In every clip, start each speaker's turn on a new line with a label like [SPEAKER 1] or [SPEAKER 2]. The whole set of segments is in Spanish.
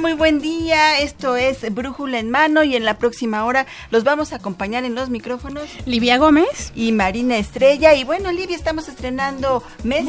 [SPEAKER 1] Muy buen día. Esto es Brújula en Mano y en la próxima hora los vamos a acompañar en los micrófonos.
[SPEAKER 2] Livia Gómez.
[SPEAKER 1] Y Marina Estrella. Y bueno, Livia, estamos estrenando mes.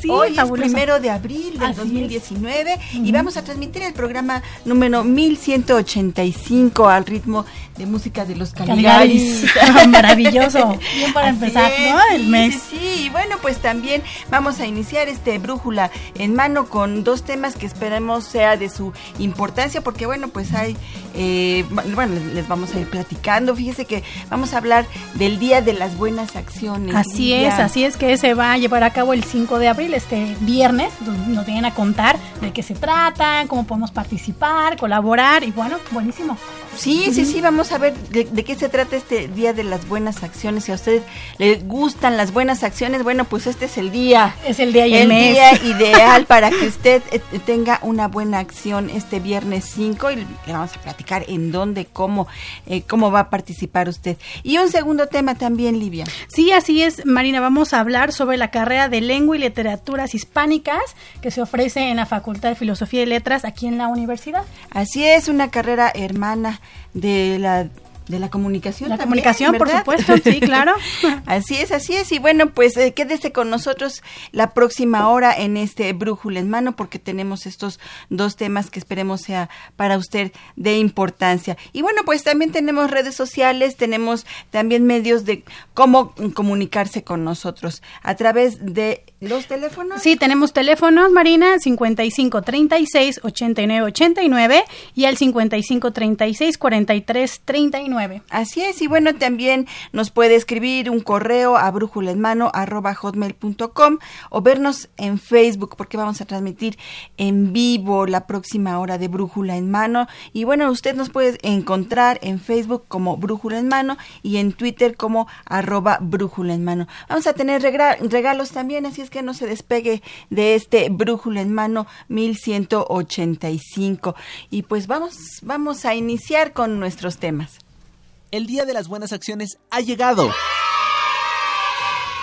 [SPEAKER 2] sí,
[SPEAKER 1] Hoy es primero de abril del 2019 y vamos a transmitir el programa número 1185 al ritmo de música de los Caligaris.
[SPEAKER 2] Maravilloso. Bien para empezar, ¿no? El mes.
[SPEAKER 1] Sí, sí, y bueno, pues también vamos a iniciar este Brújula en Mano con dos temas que esperemos sea de su importancia porque bueno, pues hay, eh, bueno, les vamos a ir platicando. Fíjese que vamos a hablar del Día de las Buenas Acciones.
[SPEAKER 2] Así es, así es que se va a llevar a cabo el 5 de abril, este viernes. Nos vienen a contar de qué se trata, cómo podemos participar, colaborar y bueno, buenísimo.
[SPEAKER 1] Sí, sí, sí, vamos a ver de, qué se trata este Día de las Buenas Acciones. Si a ustedes les gustan las buenas acciones, bueno, pues este es el día.
[SPEAKER 2] Es el día y el,
[SPEAKER 1] el
[SPEAKER 2] mes.
[SPEAKER 1] día ideal para que usted eh, tenga una buena acción este viernes 5 y le vamos a platicar en dónde, cómo, eh, cómo va a participar usted. Y un segundo tema también, Livia.
[SPEAKER 2] Sí, así es, Marina. Vamos a hablar sobre la carrera de Lengua y Literaturas Hispánicas que se ofrece en la Facultad de Filosofía y Letras aquí en la universidad.
[SPEAKER 1] Así es, una carrera hermana de la de la comunicación.
[SPEAKER 2] La comunicación, por supuesto, sí, claro.
[SPEAKER 1] así es, así es. Y bueno, pues eh, quédese con nosotros la próxima hora en este Brújula en Mano, porque tenemos estos dos temas que esperemos sea para usted de importancia. Y bueno, pues también tenemos redes sociales, tenemos también medios de cómo comunicarse con nosotros a través de los teléfonos.
[SPEAKER 2] Sí, tenemos teléfonos, Marina, 55 36 89 89 y al 55 36 43 39.
[SPEAKER 1] Así es, y bueno, también nos puede escribir un correo a brújula en mano arroba hotmail.com o vernos en Facebook porque vamos a transmitir en vivo la próxima hora de Brújula en Mano. Y bueno, usted nos puede encontrar en Facebook como Brújula en Mano y en Twitter como arroba Brújula en Mano. Vamos a tener regalos también, así es que no se despegue de este Brújula en Mano 1185. Y pues vamos, vamos a iniciar con nuestros temas
[SPEAKER 3] el Día de las Buenas Acciones ha llegado.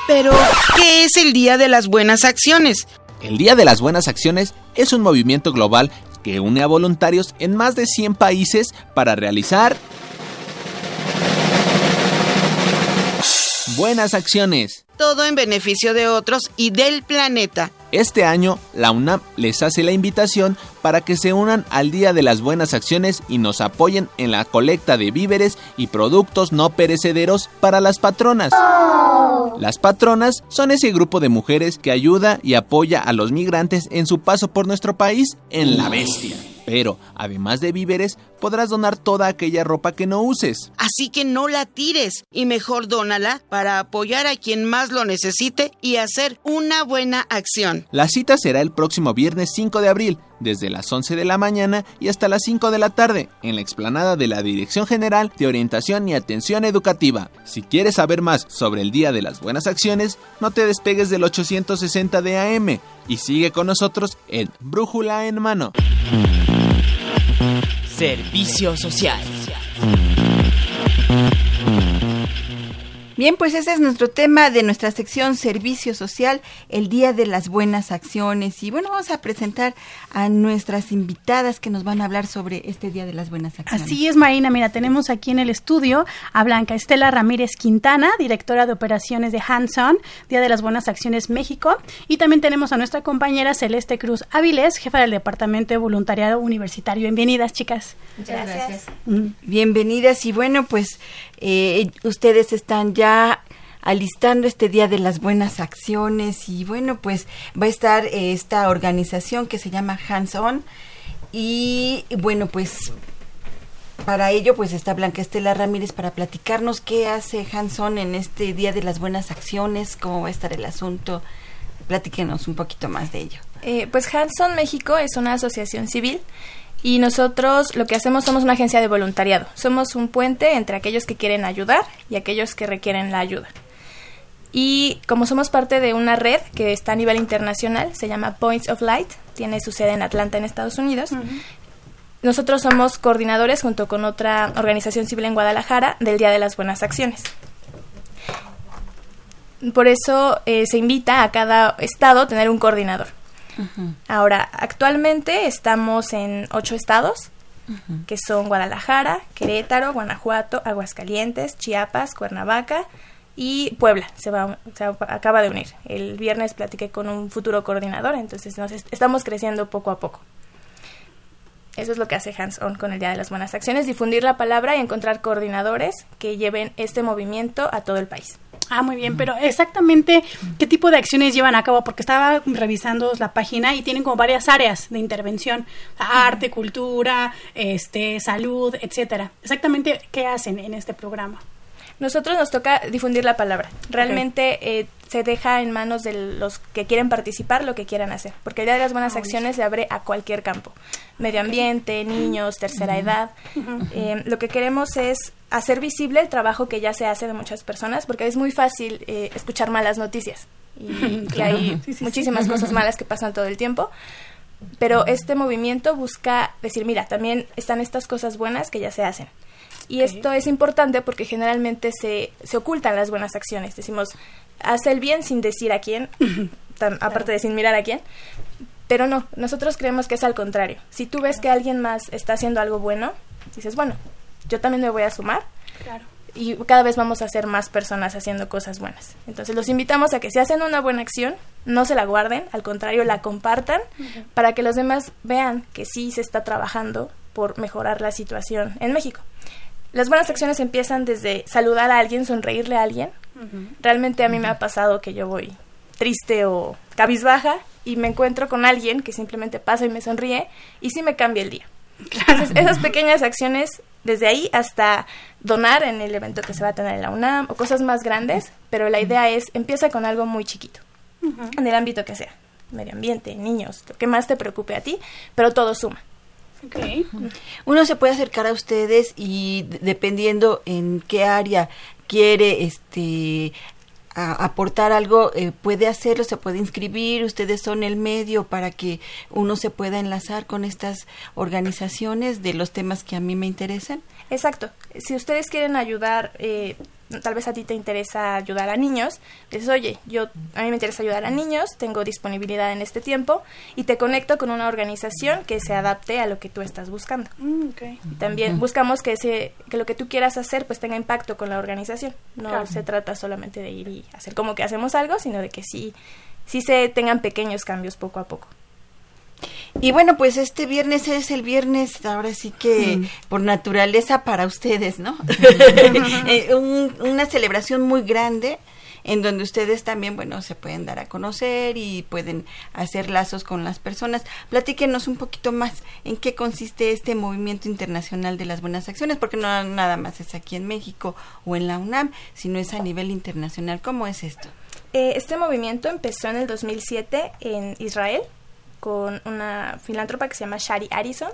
[SPEAKER 1] Pero, ¿qué es el Día de las Buenas Acciones?
[SPEAKER 3] El Día de las Buenas Acciones es un movimiento global que une a voluntarios en más de 100 países para realizar buenas acciones.
[SPEAKER 1] Todo en beneficio de otros y del planeta.
[SPEAKER 3] Este año, la UNAM les hace la invitación para que se unan al Día de las Buenas Acciones y nos apoyen en la colecta de víveres y productos no perecederos para las patronas. Las patronas son ese grupo de mujeres que ayuda y apoya a los migrantes en su paso por nuestro país en la bestia. Pero, además de víveres, podrás donar toda aquella ropa que no uses.
[SPEAKER 1] Así que no la tires y mejor dónala para apoyar a quien más lo necesite y hacer una buena acción.
[SPEAKER 3] La cita será el próximo viernes 5 de abril, desde las 11 de la mañana y hasta las 5 de la tarde, en la explanada de la Dirección General de Orientación y Atención Educativa. Si quieres saber más sobre el Día de las Buenas Acciones, no te despegues del 860 de AM y sigue con nosotros en Brújula en Mano.
[SPEAKER 4] Servicio social.
[SPEAKER 1] Bien, pues ese es nuestro tema de nuestra sección Servicio Social, el Día de las Buenas Acciones. Y bueno, vamos a presentar a nuestras invitadas que nos van a hablar sobre este Día de las Buenas Acciones.
[SPEAKER 2] Así es, Marina. Mira, tenemos aquí en el estudio a Blanca Estela Ramírez Quintana, directora de operaciones de Hanson, Día de las Buenas Acciones México. Y también tenemos a nuestra compañera Celeste Cruz Áviles, jefa del Departamento de Voluntariado Universitario. Bienvenidas, chicas.
[SPEAKER 5] Muchas gracias.
[SPEAKER 1] Mm. Bienvenidas y bueno, pues eh, ustedes están ya alistando este Día de las Buenas Acciones y bueno, pues va a estar eh, esta organización que se llama Hands On y bueno, pues para ello pues está Blanca Estela Ramírez para platicarnos qué hace Hands On en este Día de las Buenas Acciones, cómo va a estar el asunto. Platíquenos un poquito más de ello.
[SPEAKER 5] Eh, pues Hands On México es una asociación civil y nosotros lo que hacemos somos una agencia de voluntariado. Somos un puente entre aquellos que quieren ayudar y aquellos que requieren la ayuda. Y como somos parte de una red que está a nivel internacional, se llama Points of Light, tiene su sede en Atlanta, en Estados Unidos. Nosotros somos coordinadores junto con otra organización civil en Guadalajara del Día de las Buenas Acciones. Por eso eh, se invita a cada estado a tener un coordinador. Ahora, actualmente estamos en ocho estados, que son Guadalajara, Querétaro, Guanajuato, Aguascalientes, Chiapas, Cuernavaca y Puebla. Se, va, se acaba de unir. El viernes platiqué con un futuro coordinador, entonces nos estamos creciendo poco a poco. Eso es lo que hace Hands On con el Día de las Buenas Acciones, difundir la palabra y encontrar coordinadores que lleven este movimiento a todo el país.
[SPEAKER 2] Ah, muy bien, pero exactamente qué tipo de acciones llevan a cabo, porque estaba revisando la página y tienen como varias áreas de intervención, arte, cultura, este, salud, etcétera. Exactamente qué hacen en este programa.
[SPEAKER 5] Nosotros nos toca difundir la palabra. Realmente eh, se deja en manos de los que quieren participar lo que quieran hacer, porque el Día de las Buenas Acciones se abre a cualquier campo, medio ambiente, niños, tercera edad. Eh, lo que queremos es hacer visible el trabajo que ya se hace de muchas personas, porque es muy fácil eh, escuchar malas noticias y, hay muchísimas cosas malas que pasan todo el tiempo. Pero este movimiento busca decir, mira, también están estas cosas buenas que ya se hacen. Y esto es importante porque generalmente se, se ocultan las buenas acciones. Decimos, haz el bien sin decir a quién, aparte de sin mirar a quién. Pero no, nosotros creemos que es al contrario. Si tú ves que alguien más está haciendo algo bueno, dices, bueno, yo también me voy a sumar.
[SPEAKER 2] Claro.
[SPEAKER 5] Y cada vez vamos a ser más personas haciendo cosas buenas. Entonces los invitamos a que si hacen una buena acción, no se la guarden, al contrario, la compartan para que los demás vean que sí se está trabajando por mejorar la situación en México. Las buenas acciones empiezan desde saludar a alguien, sonreírle a alguien. Realmente a mí me ha pasado que yo voy triste o cabizbaja y me encuentro con alguien que simplemente pasa y me sonríe y sí me cambia el día. Entonces, esas pequeñas acciones, desde ahí hasta donar en el evento que se va a tener en la UNAM o cosas más grandes, pero la idea es, empieza con algo muy chiquito, en el ámbito que sea, medio ambiente, niños, lo que más te preocupe a ti, pero todo suma.
[SPEAKER 1] Uno se puede acercar a ustedes y dependiendo en qué área quiere este aportar algo, eh, puede hacerlo, se puede inscribir, ustedes son el medio para que uno se pueda enlazar con estas organizaciones de los temas que a mí me interesan.
[SPEAKER 5] Exacto. Si ustedes quieren ayudar eh, tal vez a ti te interesa ayudar a niños, dices, oye, yo a mí me interesa ayudar a niños, tengo disponibilidad en este tiempo y te conecto con una organización que se adapte a lo que tú estás buscando.
[SPEAKER 2] Mm,
[SPEAKER 5] también buscamos que ese, que lo que tú quieras hacer pues tenga impacto con la organización. No se trata solamente de ir y hacer como que hacemos algo, sino de que sí, sí se tengan pequeños cambios poco a poco.
[SPEAKER 1] Y bueno, pues este viernes es el viernes, ahora sí que mm. por naturaleza para ustedes, ¿no? Eh, una celebración muy grande en donde ustedes también, bueno, se pueden dar a conocer y pueden hacer lazos con las personas. Platíquenos un poquito más en qué consiste este movimiento internacional de las buenas acciones, porque no nada más es aquí en México o en la UNAM, sino es a nivel internacional. ¿Cómo es esto?
[SPEAKER 5] Eh, este movimiento empezó en el 2007 en Israel con una filántropa que se llama Shari Harrison.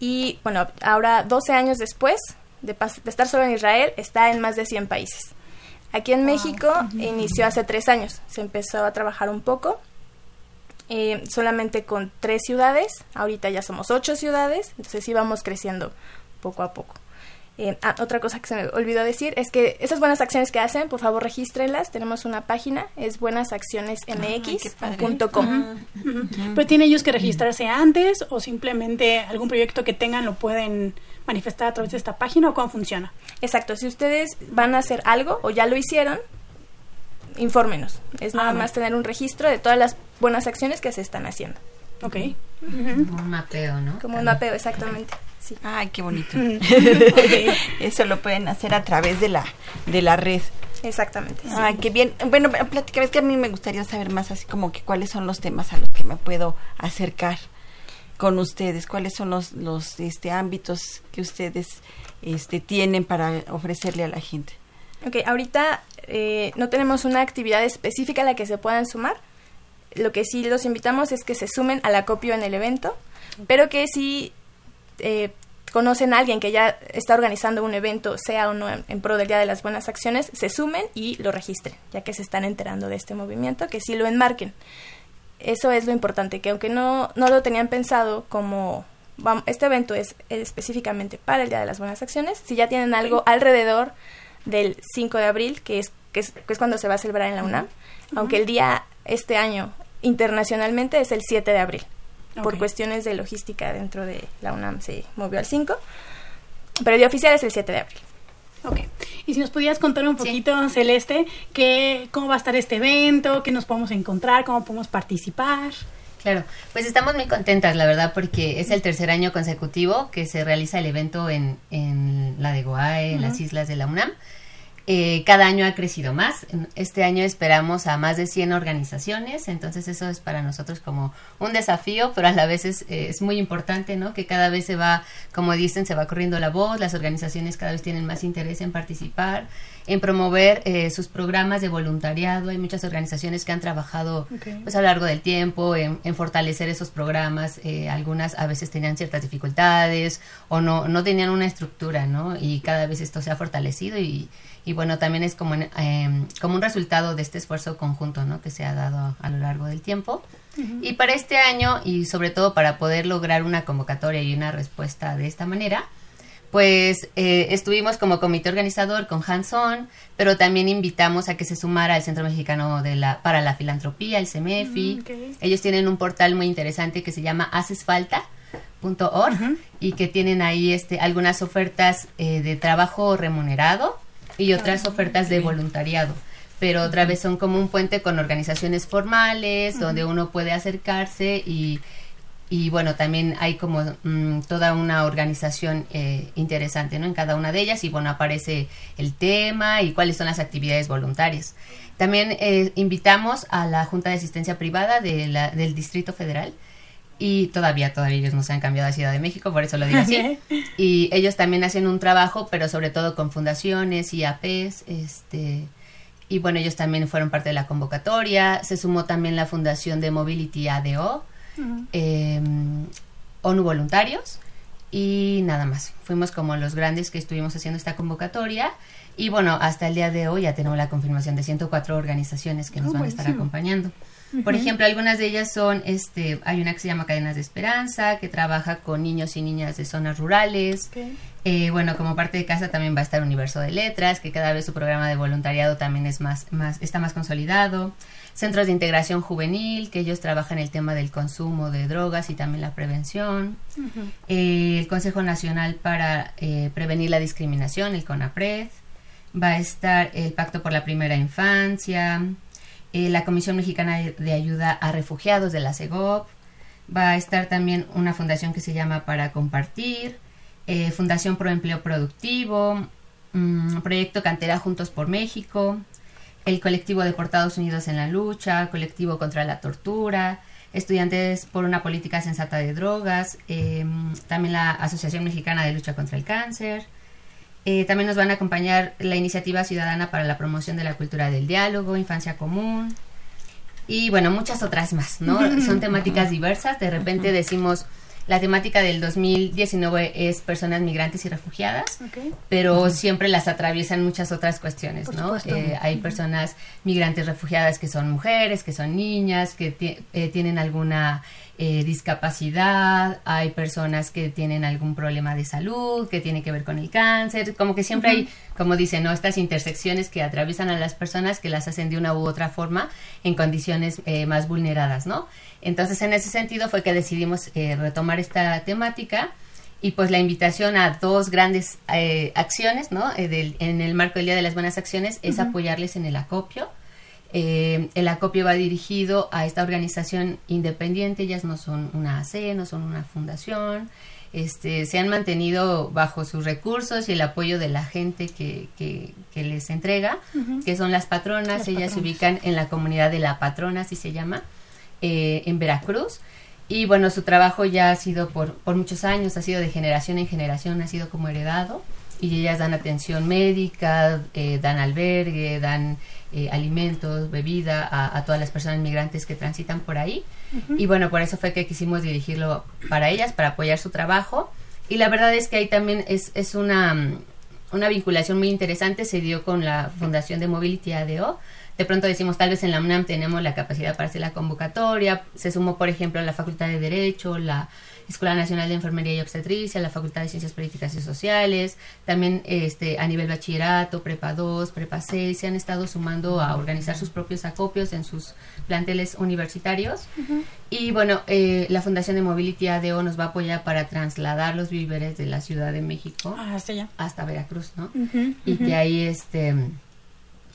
[SPEAKER 5] Y bueno, ahora 12 años después de, estar solo en Israel, está en más de 100 países. Aquí en México inició hace tres años, se empezó a trabajar un poco, eh, solamente con tres ciudades, ahorita ya somos ocho ciudades, entonces íbamos creciendo poco a poco. Eh, ah, otra cosa que se me olvidó decir es que esas buenas acciones que hacen, por favor regístrenlas. Tenemos una página, es buenasaccionesmx.com.
[SPEAKER 2] Pero tienen ellos que registrarse antes o simplemente algún proyecto que tengan lo pueden manifestar a través de esta página o cómo funciona.
[SPEAKER 5] Exacto, si ustedes van a hacer algo o ya lo hicieron, infórmenos. Es nada
[SPEAKER 2] Ah,
[SPEAKER 5] más tener un registro de todas las buenas acciones que se están haciendo.
[SPEAKER 2] Ok.
[SPEAKER 6] Como un mapeo, ¿no?
[SPEAKER 5] Como un mapeo, exactamente. Sí.
[SPEAKER 1] Ay, qué bonito. Eso lo pueden hacer a través de la de la red.
[SPEAKER 5] Exactamente. sí.
[SPEAKER 1] Ay, qué bien. Bueno, platica, es que a mí me gustaría saber más así como que cuáles son los temas a los que me puedo acercar con ustedes, cuáles son los los este ámbitos que ustedes este tienen para ofrecerle a la gente.
[SPEAKER 5] Ok, ahorita eh, no tenemos una actividad específica a la que se puedan sumar. Lo que sí los invitamos es que se sumen al acopio en el evento, pero que si eh, conocen a alguien que ya está organizando un evento, sea o no en, en pro del Día de las Buenas Acciones, se sumen y lo registren, ya que se están enterando de este movimiento, que sí lo enmarquen. Eso es lo importante, que aunque no, no lo tenían pensado como vam- este evento es específicamente para el Día de las Buenas Acciones, si ya tienen algo alrededor del 5 de abril, que es, que es, que es cuando se va a celebrar en la UNAM, aunque el día este año internacionalmente es el 7 de abril. Por cuestiones de logística dentro de la UNAM se movió al 5, pero el día oficial es el 7 de abril.
[SPEAKER 2] Ok. Y si nos pudieras contar un poquito, Celeste, que, cómo va a estar este evento, qué nos podemos encontrar, cómo podemos participar.
[SPEAKER 6] Claro, pues estamos muy contentas, la verdad, porque es el tercer año consecutivo que se realiza el evento en, en la de Goae, en las islas de la UNAM. Eh, cada año ha crecido más. Este año esperamos a más de 100 organizaciones, entonces eso es para nosotros como un desafío, pero a la vez es, eh, es muy importante, ¿no? Que cada vez se va, como dicen, se va corriendo la voz, las organizaciones cada vez tienen más interés en participar, en promover eh, sus programas de voluntariado. Hay muchas organizaciones que han trabajado pues a lo largo del tiempo en, en fortalecer esos programas. Eh, algunas a veces tenían ciertas dificultades o no, no tenían una estructura, ¿no? Y cada vez esto se ha fortalecido y, y bueno, también es como, em, como un resultado de este esfuerzo conjunto, ¿no? Que se ha dado a lo largo del tiempo. Y para este año, y sobre todo para poder lograr una convocatoria y una respuesta de esta manera, pues eh, estuvimos como comité organizador con Hanson, pero también invitamos a que se sumara al Centro Mexicano de la, para la Filantropía, el CEMEFI.
[SPEAKER 2] Mm.
[SPEAKER 6] Ellos tienen un portal muy interesante que se llama hacesfalta.org y que tienen ahí este, algunas ofertas eh, de trabajo remunerado y otras ofertas de voluntariado. Pero otra vez son como un puente con organizaciones formales donde uno puede acercarse y, y bueno, también hay como mm, toda una organización eh, interesante, ¿no? En cada una de ellas y bueno, aparece el tema y cuáles son las actividades voluntarias. También eh, invitamos a la Junta de Asistencia Privada de la- del Distrito Federal y todavía, todavía ellos no se han cambiado a Ciudad de México, por eso lo digo así. Y ellos también hacen un trabajo, pero sobre todo con fundaciones y APs, este... Y bueno, ellos también fueron parte de la convocatoria. Se sumó también la Fundación de Mobility ADO, eh, ONU Voluntarios y nada más. Fuimos como los grandes que estuvimos haciendo esta convocatoria y bueno, hasta el día de hoy ya tenemos la confirmación de 104 organizaciones que nos
[SPEAKER 2] Oh,
[SPEAKER 6] van a estar acompañando. Por ejemplo, algunas de ellas son, este, hay una que se llama Cadenas de Esperanza, que trabaja con niños y niñas de zonas rurales. Eh, bueno, como parte de casa también va a estar Universo de Letras, que cada vez su programa de voluntariado también es más, más, está más consolidado. Centros de integración juvenil, que ellos trabajan el tema del consumo de drogas y también la prevención. Eh, el Consejo Nacional para eh, Prevenir la Discriminación, el CONAPRED. Va a estar el Pacto por la Primera Infancia, eh, la Comisión Mexicana de Ayuda a Refugiados de la CEGOP. Va a estar también una fundación que se llama Para Compartir, eh, Fundación Pro Empleo Productivo, mm, Proyecto Cantera Juntos por México, el colectivo Deportados Unidos en la Lucha, colectivo contra la tortura, Estudiantes por una Política Sensata de Drogas, eh, también la Asociación Mexicana de Lucha contra el Cáncer. Eh, también nos van a acompañar la Iniciativa Ciudadana para la Promoción de la Cultura del Diálogo, Infancia Común, y bueno, muchas otras más, ¿no? Son temáticas diversas. De repente decimos, la temática del 2019 es personas migrantes y refugiadas, pero siempre las atraviesan muchas otras cuestiones,
[SPEAKER 2] Por
[SPEAKER 6] ¿no? Eh, hay personas migrantes refugiadas que son mujeres, que son niñas, que eh, tienen alguna eh, discapacidad, hay personas que tienen algún problema de salud, que tiene que ver con el cáncer, como que siempre hay, como dicen, ¿no? estas intersecciones que atraviesan a las personas que las hacen de una u otra forma en condiciones eh, más vulneradas, ¿no? Entonces, en ese sentido fue que decidimos eh, retomar esta temática y pues la invitación a dos grandes acciones, ¿no? en el marco del Día de las Buenas Acciones es apoyarles en el acopio, eh, el acopio va dirigido a esta organización independiente, ellas no son una AC, no son una fundación, este, se han mantenido bajo sus recursos y el apoyo de la gente que, que, les entrega, que son las patronas, ellas se ubican en la comunidad de La Patrona, así se llama, eh, en Veracruz. Y bueno, su trabajo ya ha sido por, por muchos años, ha sido de generación en generación, ha sido como heredado y ellas dan atención médica, eh, dan albergue, dan eh, alimentos, bebida a, todas las personas migrantes que transitan por ahí. Y bueno, por eso fue que quisimos dirigirlo para ellas, para apoyar su trabajo. Y la verdad es que ahí también es, es una, una vinculación muy interesante, se dio con la Fundación de Mobility ADO. De pronto decimos, tal vez en la UNAM tenemos la capacidad para hacer la convocatoria. Se sumó, por ejemplo, la Facultad de Derecho, la Escuela Nacional de Enfermería y Obstetricia, la Facultad de Ciencias Políticas y Sociales, también este, a nivel bachillerato, prepa 2, prepa 6, se han estado sumando a organizar sus propios acopios en sus planteles universitarios. Y bueno, eh, la Fundación de Mobility ADO nos va a apoyar para trasladar los víveres de la Ciudad de México
[SPEAKER 2] ah, hasta, allá.
[SPEAKER 6] hasta Veracruz, ¿no? y que ahí este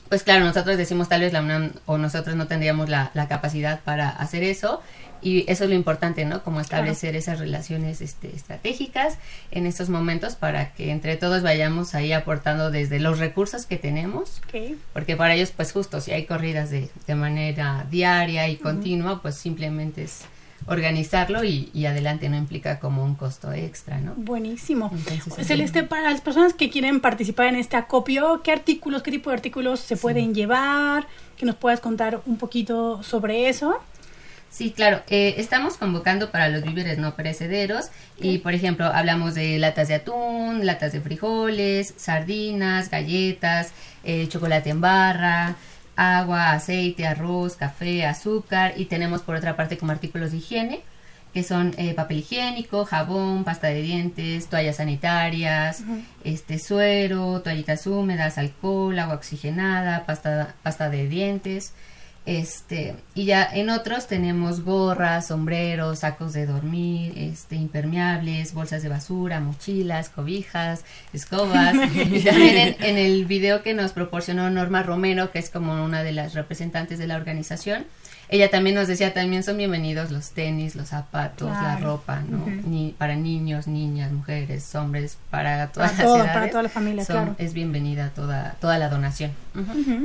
[SPEAKER 6] pues claro, nosotros decimos tal vez la UNAM o nosotros no tendríamos la, la, capacidad para hacer eso y eso es lo importante, ¿no? Como establecer esas relaciones este, estratégicas en estos momentos para que entre todos vayamos ahí aportando desde los recursos que tenemos, porque para ellos pues justo si hay corridas de, de manera diaria y continua, pues simplemente es organizarlo y, y, adelante no implica como un costo extra, ¿no?
[SPEAKER 2] Buenísimo. Celeste, para las personas que quieren participar en este acopio, ¿qué artículos, qué tipo de artículos se pueden llevar? Que nos puedas contar un poquito sobre eso.
[SPEAKER 6] Sí, claro. Eh, estamos convocando para los víveres no perecederos y, por ejemplo, hablamos de latas de atún, latas de frijoles, sardinas, galletas, eh, chocolate en barra, agua, aceite, arroz, café, azúcar y tenemos por otra parte como artículos de higiene que son eh, papel higiénico, jabón, pasta de dientes, toallas sanitarias, este suero, toallitas húmedas, alcohol, agua oxigenada, pasta, pasta de dientes, este, y ya en otros tenemos gorras, sombreros, sacos de dormir, este, impermeables, bolsas de basura, mochilas, cobijas, escobas. y también en, el video que nos proporcionó Norma Romero, que es como una de las representantes de la organización, ella también nos decía, también son bienvenidos los tenis, los zapatos, la ropa, ¿no? Ni, para niños, niñas, mujeres, hombres, para todas
[SPEAKER 2] para
[SPEAKER 6] las
[SPEAKER 2] todo, Para toda la familia, claro.
[SPEAKER 6] Es bienvenida toda, toda la donación.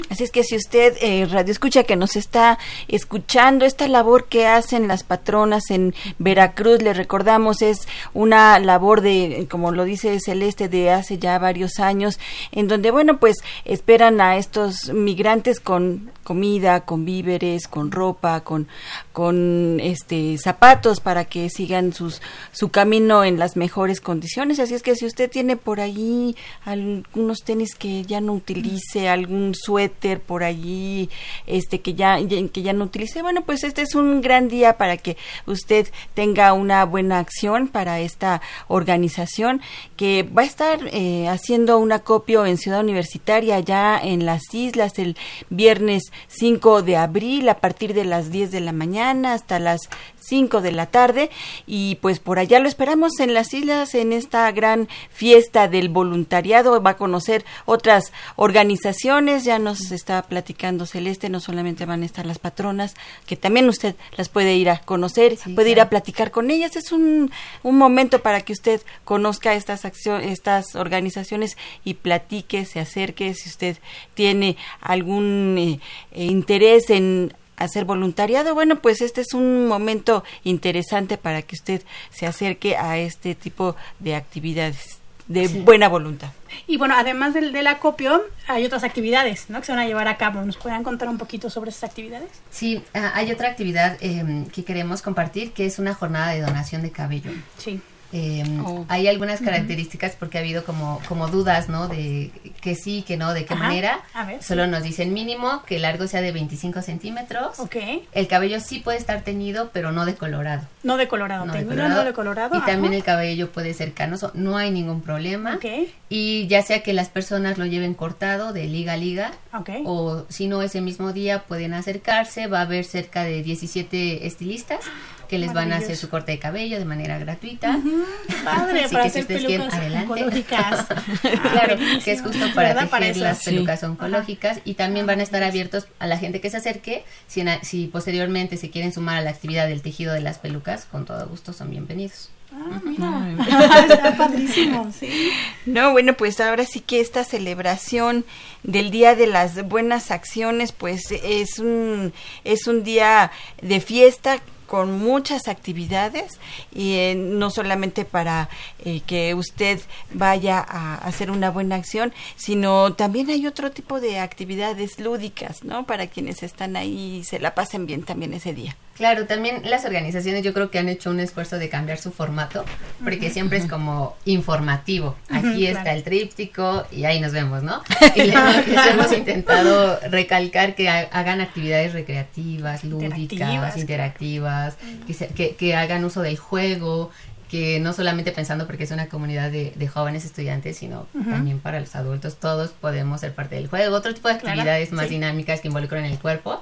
[SPEAKER 1] Así es que si usted, eh, Radio Escucha, que nos está escuchando, esta labor que hacen las patronas en Veracruz, le recordamos, es una labor de, como lo dice Celeste, de hace ya varios años, en donde, bueno, pues esperan a estos migrantes con comida, con víveres, con ropa, con, con este zapatos para que sigan sus, su camino en las mejores condiciones. Así es que si usted tiene por allí algunos tenis que ya no utilice, algún suéter por allí, este que ya, que ya no utilice, bueno, pues este es un gran día para que usted tenga una buena acción para esta organización que va a estar eh, haciendo un acopio en Ciudad Universitaria ya en las islas el viernes 5 de abril a partir de las 10 de la mañana hasta las 5 de la tarde. Y pues por allá lo esperamos en las islas en esta gran fiesta del voluntariado. Va a conocer otras organizaciones. Ya nos está platicando Celeste no solamente van a estar las patronas que también usted las puede ir a conocer puede ir a platicar con ellas. Es un, un momento para que usted conozca estas acciones estas organizaciones y platique se acerque. Si usted tiene algún eh, interés en hacer voluntariado, bueno, pues este es un momento interesante para que usted se acerque a este tipo de actividades de buena voluntad.
[SPEAKER 2] Y bueno, además del, del, acopio, hay otras actividades ¿no? que se van a llevar a cabo. ¿Nos pueden contar un poquito sobre esas actividades?
[SPEAKER 6] Sí, ah, hay otra actividad eh, que queremos compartir, que es una jornada de donación de cabello.
[SPEAKER 2] Sí.
[SPEAKER 6] Eh, Hay algunas características porque ha habido como, como dudas, ¿no? De que sí, que no, de qué manera. Solo nos dicen mínimo que el largo sea de 25 centímetros.
[SPEAKER 2] Ok.
[SPEAKER 6] El cabello sí puede estar teñido, pero no decolorado.
[SPEAKER 2] No decolorado, no decolorado. no decolorado.
[SPEAKER 6] Y también el cabello puede ser canoso, no hay ningún problema.
[SPEAKER 2] Ok.
[SPEAKER 6] Y ya sea que las personas lo lleven cortado de liga a liga,
[SPEAKER 2] Ok.
[SPEAKER 6] o si no ese mismo día pueden acercarse, va a haber cerca de 17 estilistas que les van a hacer su corte de cabello de manera gratuita.
[SPEAKER 2] Padre,
[SPEAKER 6] Así
[SPEAKER 2] para
[SPEAKER 6] que si ustedes quieren,
[SPEAKER 2] pelucas
[SPEAKER 6] adelante.
[SPEAKER 2] oncológicas.
[SPEAKER 6] claro, que es justo para tejer
[SPEAKER 2] Para
[SPEAKER 6] las
[SPEAKER 2] Sí.
[SPEAKER 6] pelucas oncológicas y también van a estar abiertos a la gente que se acerque. Si, en- si posteriormente se quieren sumar a la actividad del tejido de las pelucas, con todo gusto son bienvenidos.
[SPEAKER 2] Ah, mira. Está padrísimo, sí.
[SPEAKER 1] No, bueno, pues ahora sí que esta celebración del Día de las Buenas Acciones, pues es un, es un día de fiesta con muchas actividades y eh, no solamente para eh, que usted vaya a hacer una buena acción, sino también hay otro tipo de actividades lúdicas, ¿no? Para quienes están ahí y se la pasen bien también ese día.
[SPEAKER 6] Claro, también las organizaciones yo creo que han hecho un esfuerzo de cambiar su formato, porque siempre es como informativo. Aquí está
[SPEAKER 2] claro.
[SPEAKER 6] el tríptico y ahí nos vemos, ¿no? Y les, les hemos intentado recalcar que ha- hagan actividades recreativas, lúdicas,
[SPEAKER 2] Interactivas.
[SPEAKER 6] interactivas, que, se- que, que hagan uso del juego, que no solamente pensando porque es una comunidad de, de jóvenes estudiantes, sino también para los adultos, todos podemos ser parte del juego, otro tipo de
[SPEAKER 2] Claro,
[SPEAKER 6] actividades más
[SPEAKER 2] sí.
[SPEAKER 6] dinámicas que involucran el cuerpo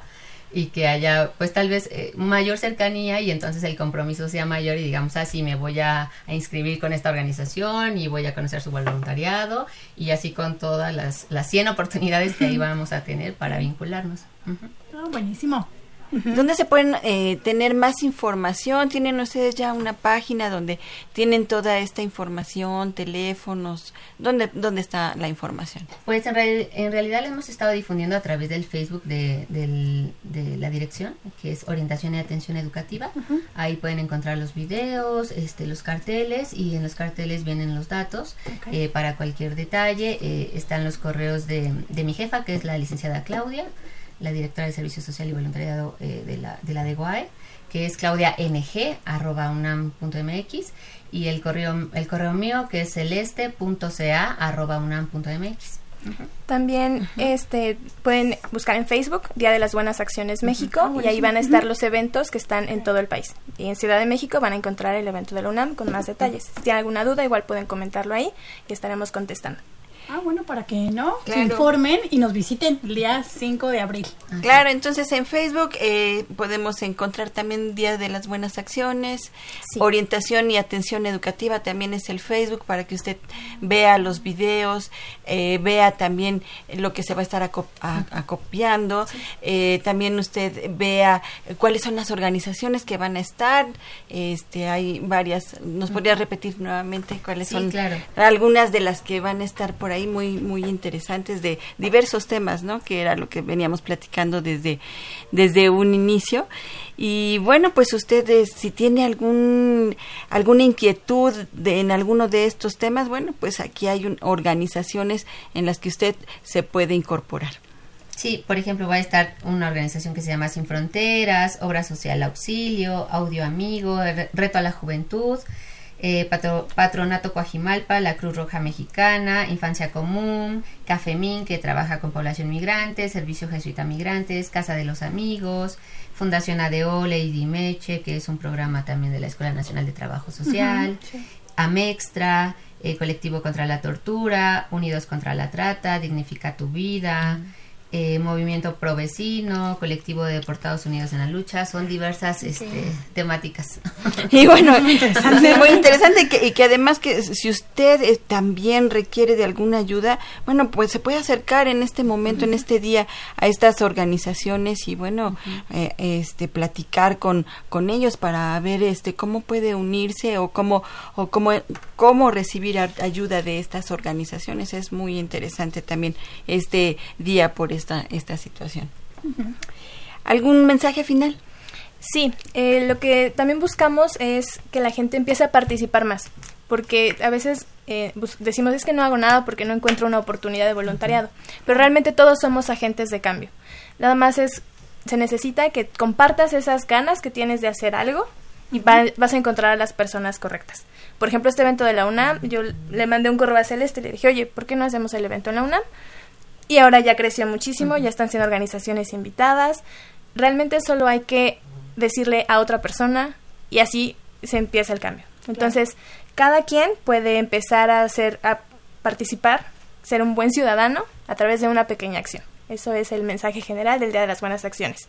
[SPEAKER 6] y que haya pues tal vez eh, mayor cercanía y entonces el compromiso sea mayor y digamos así me voy a, a inscribir con esta organización y voy a conocer su voluntariado y así con todas las, las 100 oportunidades que ahí vamos a tener para vincularnos.
[SPEAKER 2] Ah, buenísimo.
[SPEAKER 1] ¿Dónde se pueden eh, tener más información? ¿Tienen ustedes ya una página donde tienen toda esta información, teléfonos? ¿Dónde, dónde está la información?
[SPEAKER 6] Pues en, real- en realidad lo hemos estado difundiendo a través del Facebook de, del- de la dirección, que es Orientación y Atención Educativa. Ahí pueden encontrar los videos, este, los carteles y en los carteles vienen los datos eh, para cualquier detalle. Eh, están los correos de, de mi jefa, que es la licenciada Claudia, la directora de Servicio Social y Voluntariado eh, de la de la DEGOAE, que es claudiang.unam.mx y el correo, el correo mío que es celeste.ca.unam.mx.
[SPEAKER 5] También este pueden buscar en Facebook Día de las Buenas Acciones México
[SPEAKER 2] Ah,
[SPEAKER 5] y ahí van a estar los eventos que están en todo el país. Y en Ciudad de México van a encontrar el evento de la UNAM con más detalles. Si tienen alguna duda, igual pueden comentarlo ahí y estaremos contestando.
[SPEAKER 2] Ah, bueno, para que no se informen y nos visiten el día 5 de abril.
[SPEAKER 1] Claro, entonces en Facebook eh, podemos encontrar también Día de las Buenas Acciones,
[SPEAKER 5] Sí.
[SPEAKER 1] Orientación y Atención Educativa también es el Facebook para que usted vea los videos, eh, vea también lo que se va a estar a- acopiando, eh, también usted vea cuáles son las organizaciones que van a estar, este hay varias, ¿nos podría repetir nuevamente cuáles
[SPEAKER 6] Sí,
[SPEAKER 1] son
[SPEAKER 6] claro.
[SPEAKER 1] algunas de las que van a estar por ahí muy muy interesantes de diversos temas, ¿no? Que era lo que veníamos platicando desde desde un inicio. Y bueno, pues ustedes si tiene algún alguna inquietud de, en alguno de estos temas, bueno, pues aquí hay un- organizaciones en las que usted se puede incorporar.
[SPEAKER 6] Sí, por ejemplo, va a estar una organización que se llama Sin Fronteras, Obra Social Auxilio, Audio Amigo, Re- Reto a la Juventud, eh, Patro- Patronato Coajimalpa, la Cruz Roja Mexicana, Infancia Común, Cafemín, que trabaja con población migrante, Servicio Jesuita Migrantes, Casa de los Amigos, Fundación ADO, Lady Meche, que es un programa también de la Escuela Nacional de Trabajo Social, Amextra, eh, Colectivo contra la Tortura, Unidos contra la Trata, Dignifica tu Vida, eh, Movimiento Pro Vecino, Colectivo de Deportados Unidos en la Lucha, son diversas este, temáticas.
[SPEAKER 1] Y bueno, muy interesante, y que, y que además que si usted eh, también requiere de alguna ayuda, bueno, pues se puede acercar en este momento, en este día, a estas organizaciones y bueno, eh, este platicar con con ellos para ver este cómo puede unirse o cómo o cómo cómo recibir ayuda de estas organizaciones. Es muy interesante también este día por esta esta situación. ¿Algún mensaje final?
[SPEAKER 5] Sí, eh, lo que también buscamos es que la gente empiece a participar más, porque a veces eh, decimos es que no hago nada porque no encuentro una oportunidad de voluntariado, pero realmente todos somos agentes de cambio. Nada más es, se necesita que compartas esas ganas que tienes de hacer algo y vas a encontrar a las personas correctas. Por ejemplo, este evento de la UNAM, yo le mandé un correo a Celeste y le dije, oye, ¿por qué no hacemos el evento en la UNAM? Y ahora ya creció muchísimo, ya están siendo organizaciones invitadas. Realmente solo hay que decirle a otra persona y así se empieza el cambio. Entonces, cada quien puede empezar a hacer, a participar, ser un buen ciudadano a través de una pequeña acción. Eso es el mensaje general del Día de las Buenas Acciones.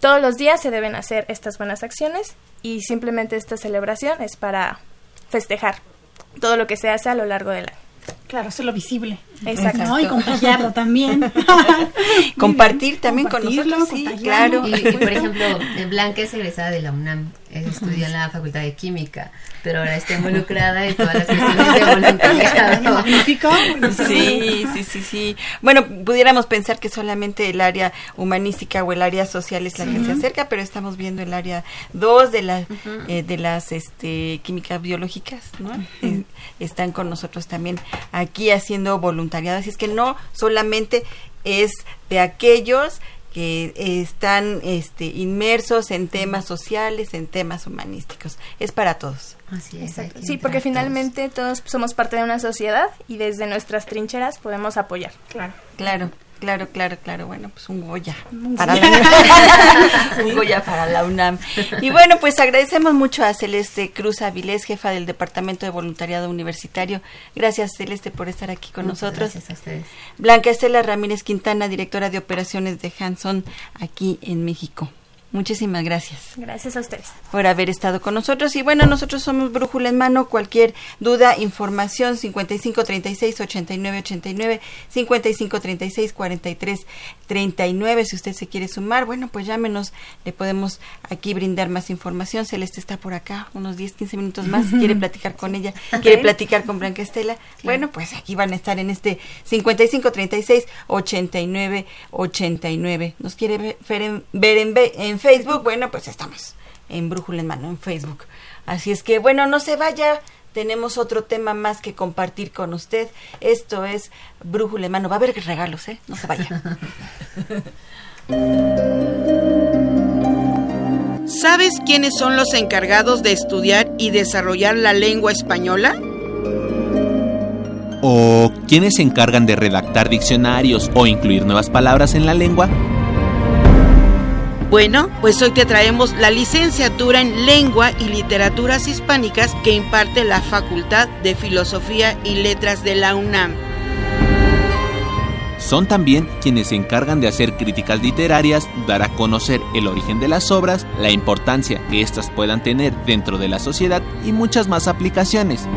[SPEAKER 5] Todos los días se deben hacer estas buenas acciones y simplemente esta celebración es para festejar todo lo que se hace a lo largo del año.
[SPEAKER 2] Claro, hacerlo visible.
[SPEAKER 5] Exacto.
[SPEAKER 2] Y contagiarlo también.
[SPEAKER 1] Compartir también con nosotros, sí, claro.
[SPEAKER 6] Y, por ejemplo, Blanca es egresada de la UNAM, estudió en la Facultad de Química, pero ahora está involucrada en todas las cuestiones de voluntariado.
[SPEAKER 1] Sí, sí, sí, sí. Bueno, pudiéramos pensar que solamente el área humanística o el área social es la que se acerca, pero estamos viendo el área 2 de, la, eh, de las este, químicas biológicas, ¿no? Eh, están con nosotros también aquí haciendo voluntariado. Así es que no solamente es de aquellos que están este, inmersos en temas sociales, en temas humanísticos. Es para todos.
[SPEAKER 6] Así es.
[SPEAKER 5] Sí, porque finalmente todos somos parte de una sociedad y desde nuestras trincheras podemos apoyar.
[SPEAKER 1] Claro. Claro. Claro, claro, claro. Bueno, pues un Goya para la UNAM. un Goya para la UNAM. Y bueno, pues agradecemos mucho a Celeste Cruz Avilés, jefa del Departamento de Voluntariado Universitario. Gracias, Celeste, por estar aquí con nosotros.
[SPEAKER 6] Gracias a ustedes.
[SPEAKER 1] Blanca Estela Ramírez Quintana, directora de operaciones de Hanson aquí en México. Muchísimas gracias.
[SPEAKER 5] Gracias a ustedes.
[SPEAKER 1] Por haber estado con nosotros. Y bueno, nosotros somos Brújula en Mano. Cualquier duda, información, 5536-8989, 5536-4339. Si usted se quiere sumar, bueno, pues llámenos. Le podemos aquí brindar más información. Celeste está por acá, unos 10, 15 minutos más. Quiere platicar con ella, quiere platicar con Blanca Estela. Bueno, pues aquí van a estar en este 5536-8989. Nos quiere ver en, ver en, en Facebook, bueno, pues estamos en Brújula en Mano, en Facebook. Así es que, bueno, no se vaya, tenemos otro tema más que compartir con usted. Esto es Brújula en Mano. Va a haber regalos, ¿eh? No se vaya.
[SPEAKER 7] ¿Sabes quiénes son los encargados de estudiar y desarrollar la lengua española?
[SPEAKER 8] ¿O quiénes se encargan de redactar diccionarios o incluir nuevas palabras en la lengua?
[SPEAKER 7] Bueno, pues hoy te traemos la licenciatura en Lengua y Literaturas Hispánicas que imparte la Facultad de Filosofía y Letras de la UNAM.
[SPEAKER 8] Son también quienes se encargan de hacer críticas literarias, dar a conocer el origen de las obras, la importancia que éstas puedan tener dentro de la sociedad y muchas más aplicaciones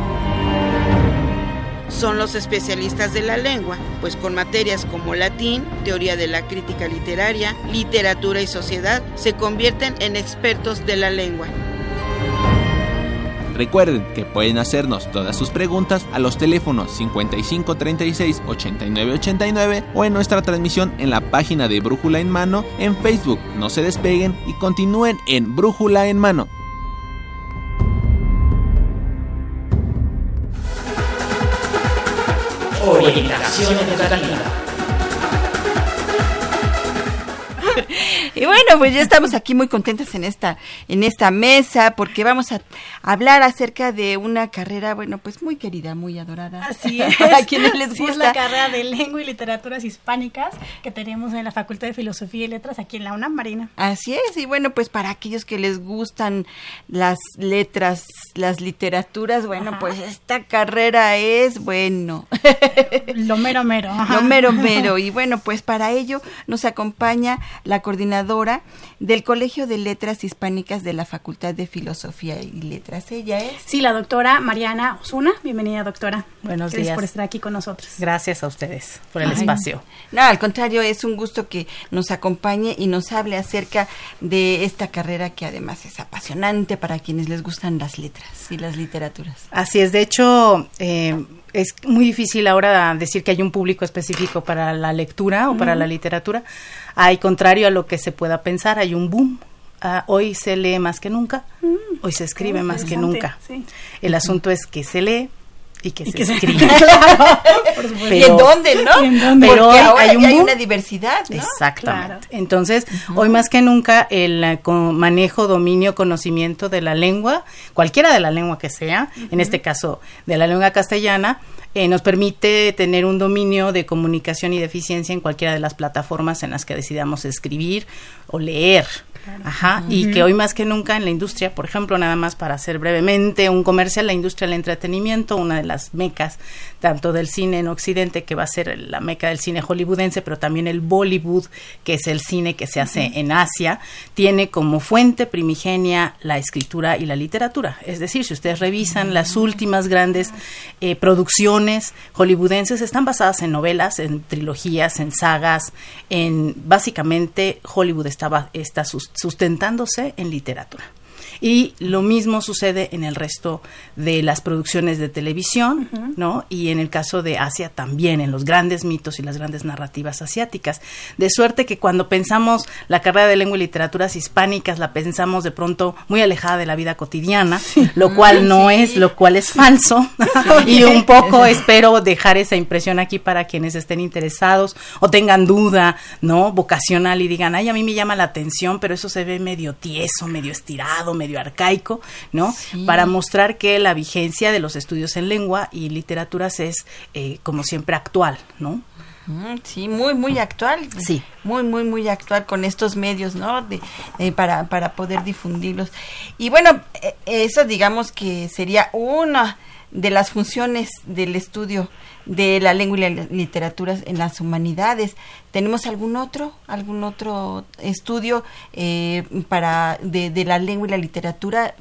[SPEAKER 7] son los especialistas de la lengua, pues con materias como latín, teoría de la crítica literaria, literatura y sociedad, se convierten en expertos de la lengua.
[SPEAKER 8] Recuerden que pueden hacernos todas sus preguntas a los teléfonos 5536 8989 o en nuestra transmisión en la página de Brújula en Mano en Facebook. No se despeguen y continúen en Brújula en Mano.
[SPEAKER 1] 方へ行った潮の Y bueno, pues ya estamos aquí muy contentas en esta, en esta mesa porque vamos a hablar acerca de una carrera, bueno, pues muy querida, muy adorada.
[SPEAKER 2] Así es. a quienes les gusta. es la carrera de Lengua y Literaturas Hispánicas que tenemos en la Facultad de Filosofía y Letras aquí en la UNAM, Marina.
[SPEAKER 1] Así es, y bueno, pues para aquellos que les gustan las letras, las literaturas, bueno, pues esta carrera es, bueno.
[SPEAKER 2] Lo mero mero.
[SPEAKER 1] Lo mero mero. Y bueno, pues para ello nos acompaña la coordinadora del Colegio de Letras Hispánicas de la Facultad de Filosofía y Letras. Ella es.
[SPEAKER 2] Sí, la doctora Mariana Osuna. Bienvenida, doctora.
[SPEAKER 9] Buenos
[SPEAKER 2] Gracias
[SPEAKER 9] días.
[SPEAKER 2] por estar aquí con nosotros.
[SPEAKER 9] Gracias a ustedes por el espacio.
[SPEAKER 1] No, al contrario, es un gusto que nos acompañe y nos hable acerca de esta carrera que además es apasionante para quienes les gustan las letras y las literaturas.
[SPEAKER 9] Así es, de hecho, eh, es muy difícil ahora decir que hay un público específico para la lectura o para la literatura. Hay contrario a lo que se pueda pensar, hay un boom. Ah, hoy se lee más que nunca, hoy se escribe más que nunca. El asunto es que se lee y que se escribe.
[SPEAKER 1] ¿Y en dónde, no?
[SPEAKER 9] Pero
[SPEAKER 1] Porque ahora
[SPEAKER 9] hay un
[SPEAKER 1] hay una diversidad, ¿no?
[SPEAKER 9] Exactamente. Entonces, hoy más que nunca, el eh, manejo, dominio, conocimiento de la lengua, cualquiera de la lengua que sea, en este caso de la lengua castellana, eh, nos permite tener un dominio de comunicación y de eficiencia en cualquiera de las plataformas en las que decidamos escribir o leer. Ajá, y que hoy más que nunca en la industria, por ejemplo, nada más para hacer brevemente un comercial, la industria del entretenimiento, una de las mecas tanto del cine en Occidente, que va a ser la meca del cine hollywoodense, pero también el Bollywood, que es el cine que se hace en Asia, tiene como fuente primigenia la escritura y la literatura. Es decir, si ustedes revisan las últimas grandes eh, producciones hollywoodenses, están basadas en novelas, en trilogías, en sagas, en básicamente Hollywood estaba, está sus- sustentándose en literatura. Y lo mismo sucede en el resto de las producciones de televisión, ¿no? Y en el caso de Asia también, en los grandes mitos y las grandes narrativas asiáticas. De suerte que cuando pensamos la carrera de lengua y literaturas hispánicas, la pensamos de pronto muy alejada de la vida cotidiana, lo cual no es, lo cual es falso. y un poco espero dejar esa impresión aquí para quienes estén interesados o tengan duda, ¿no? Vocacional y digan, ay, a mí me llama la atención, pero eso se ve medio tieso, medio estirado, medio arcaico, ¿no? Para mostrar que la vigencia de los estudios en lengua y literaturas es, eh, como siempre, actual, ¿no?
[SPEAKER 1] Mm, Sí, muy, muy actual.
[SPEAKER 9] Sí.
[SPEAKER 1] Muy, muy, muy actual con estos medios, ¿no? De, eh, para, para poder difundirlos. Y bueno, eh, eso digamos que sería una de las funciones del estudio de la lengua y la literatura en las humanidades. ¿Tenemos algún otro, algún otro estudio eh, para de, de la lengua y la literatura?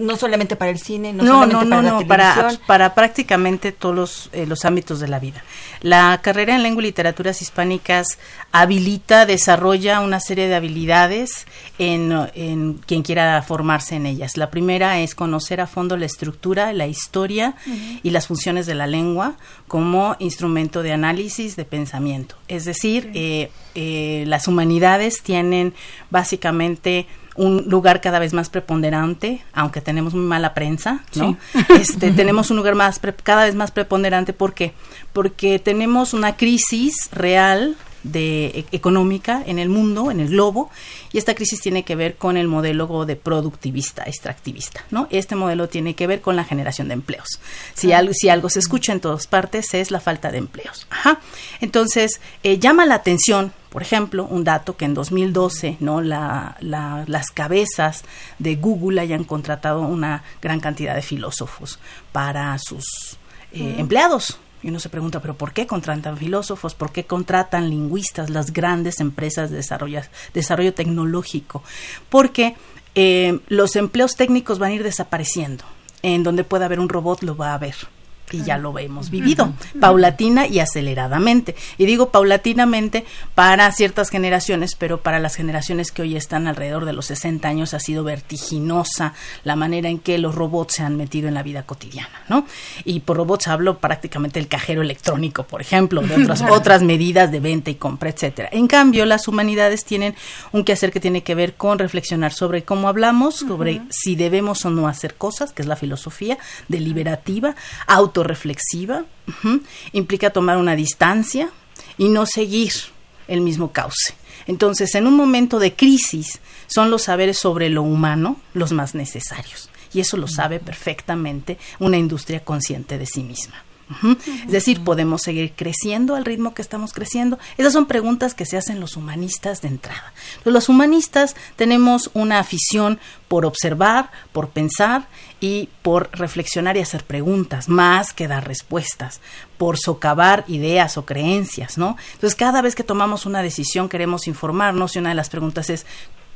[SPEAKER 1] No solamente para el cine, no,
[SPEAKER 9] No,
[SPEAKER 1] solamente
[SPEAKER 9] no,
[SPEAKER 1] para
[SPEAKER 9] no,
[SPEAKER 1] la
[SPEAKER 9] no, para,
[SPEAKER 1] televisión.
[SPEAKER 9] para prácticamente todos los, eh, los ámbitos de la vida. La carrera en lengua y literaturas hispánicas habilita, desarrolla una serie de habilidades en, en quien quiera formarse en ellas. La primera es conocer a fondo la estructura, la historia y las funciones de la lengua como instrumento de análisis, de pensamiento. Es decir, eh, eh, las humanidades tienen básicamente un lugar cada vez más preponderante, aunque tenemos muy mala prensa, ¿no? Este, tenemos un lugar más pre- cada vez más preponderante, ¿por qué? Porque tenemos una crisis real de e- económica en el mundo, en el globo, y esta crisis tiene que ver con el modelo de productivista, extractivista, ¿no? Este modelo tiene que ver con la generación de empleos. Si algo, si algo se escucha en todas partes es la falta de empleos. Ajá. Entonces, eh, llama la atención, por ejemplo, un dato que en 2012, ¿no? La, la- las cabezas de Google hayan contratado una gran cantidad de filósofos para sus eh, empleados. Y uno se pregunta, ¿pero por qué contratan filósofos? ¿Por qué contratan lingüistas las grandes empresas de desarrollo, desarrollo tecnológico? Porque eh, los empleos técnicos van a ir desapareciendo. En donde pueda haber un robot, lo va a haber. Y ya lo hemos vivido, paulatina y aceleradamente. Y digo paulatinamente para ciertas generaciones, pero para las generaciones que hoy están alrededor de los 60 años ha sido vertiginosa la manera en que los robots se han metido en la vida cotidiana, ¿no? Y por robots hablo prácticamente del cajero electrónico, por ejemplo, de otras, otras medidas de venta y compra, etcétera. En cambio, las humanidades tienen un quehacer que tiene que ver con reflexionar sobre cómo hablamos, sobre si debemos o no hacer cosas, que es la filosofía deliberativa, autorreflexiva, ujú, implica tomar una distancia y no seguir el mismo cauce. Entonces, en un momento de crisis, son los saberes sobre lo humano los más necesarios. Y eso lo sabe perfectamente una industria consciente de sí misma. Es decir, podemos seguir creciendo al ritmo que estamos creciendo. Esas son preguntas que se hacen los humanistas de entrada. Los humanistas tenemos una afición por observar, por pensar y por reflexionar y hacer preguntas, más que dar respuestas, por socavar ideas o creencias, ¿no? Entonces, cada vez que tomamos una decisión queremos informarnos y una de las preguntas es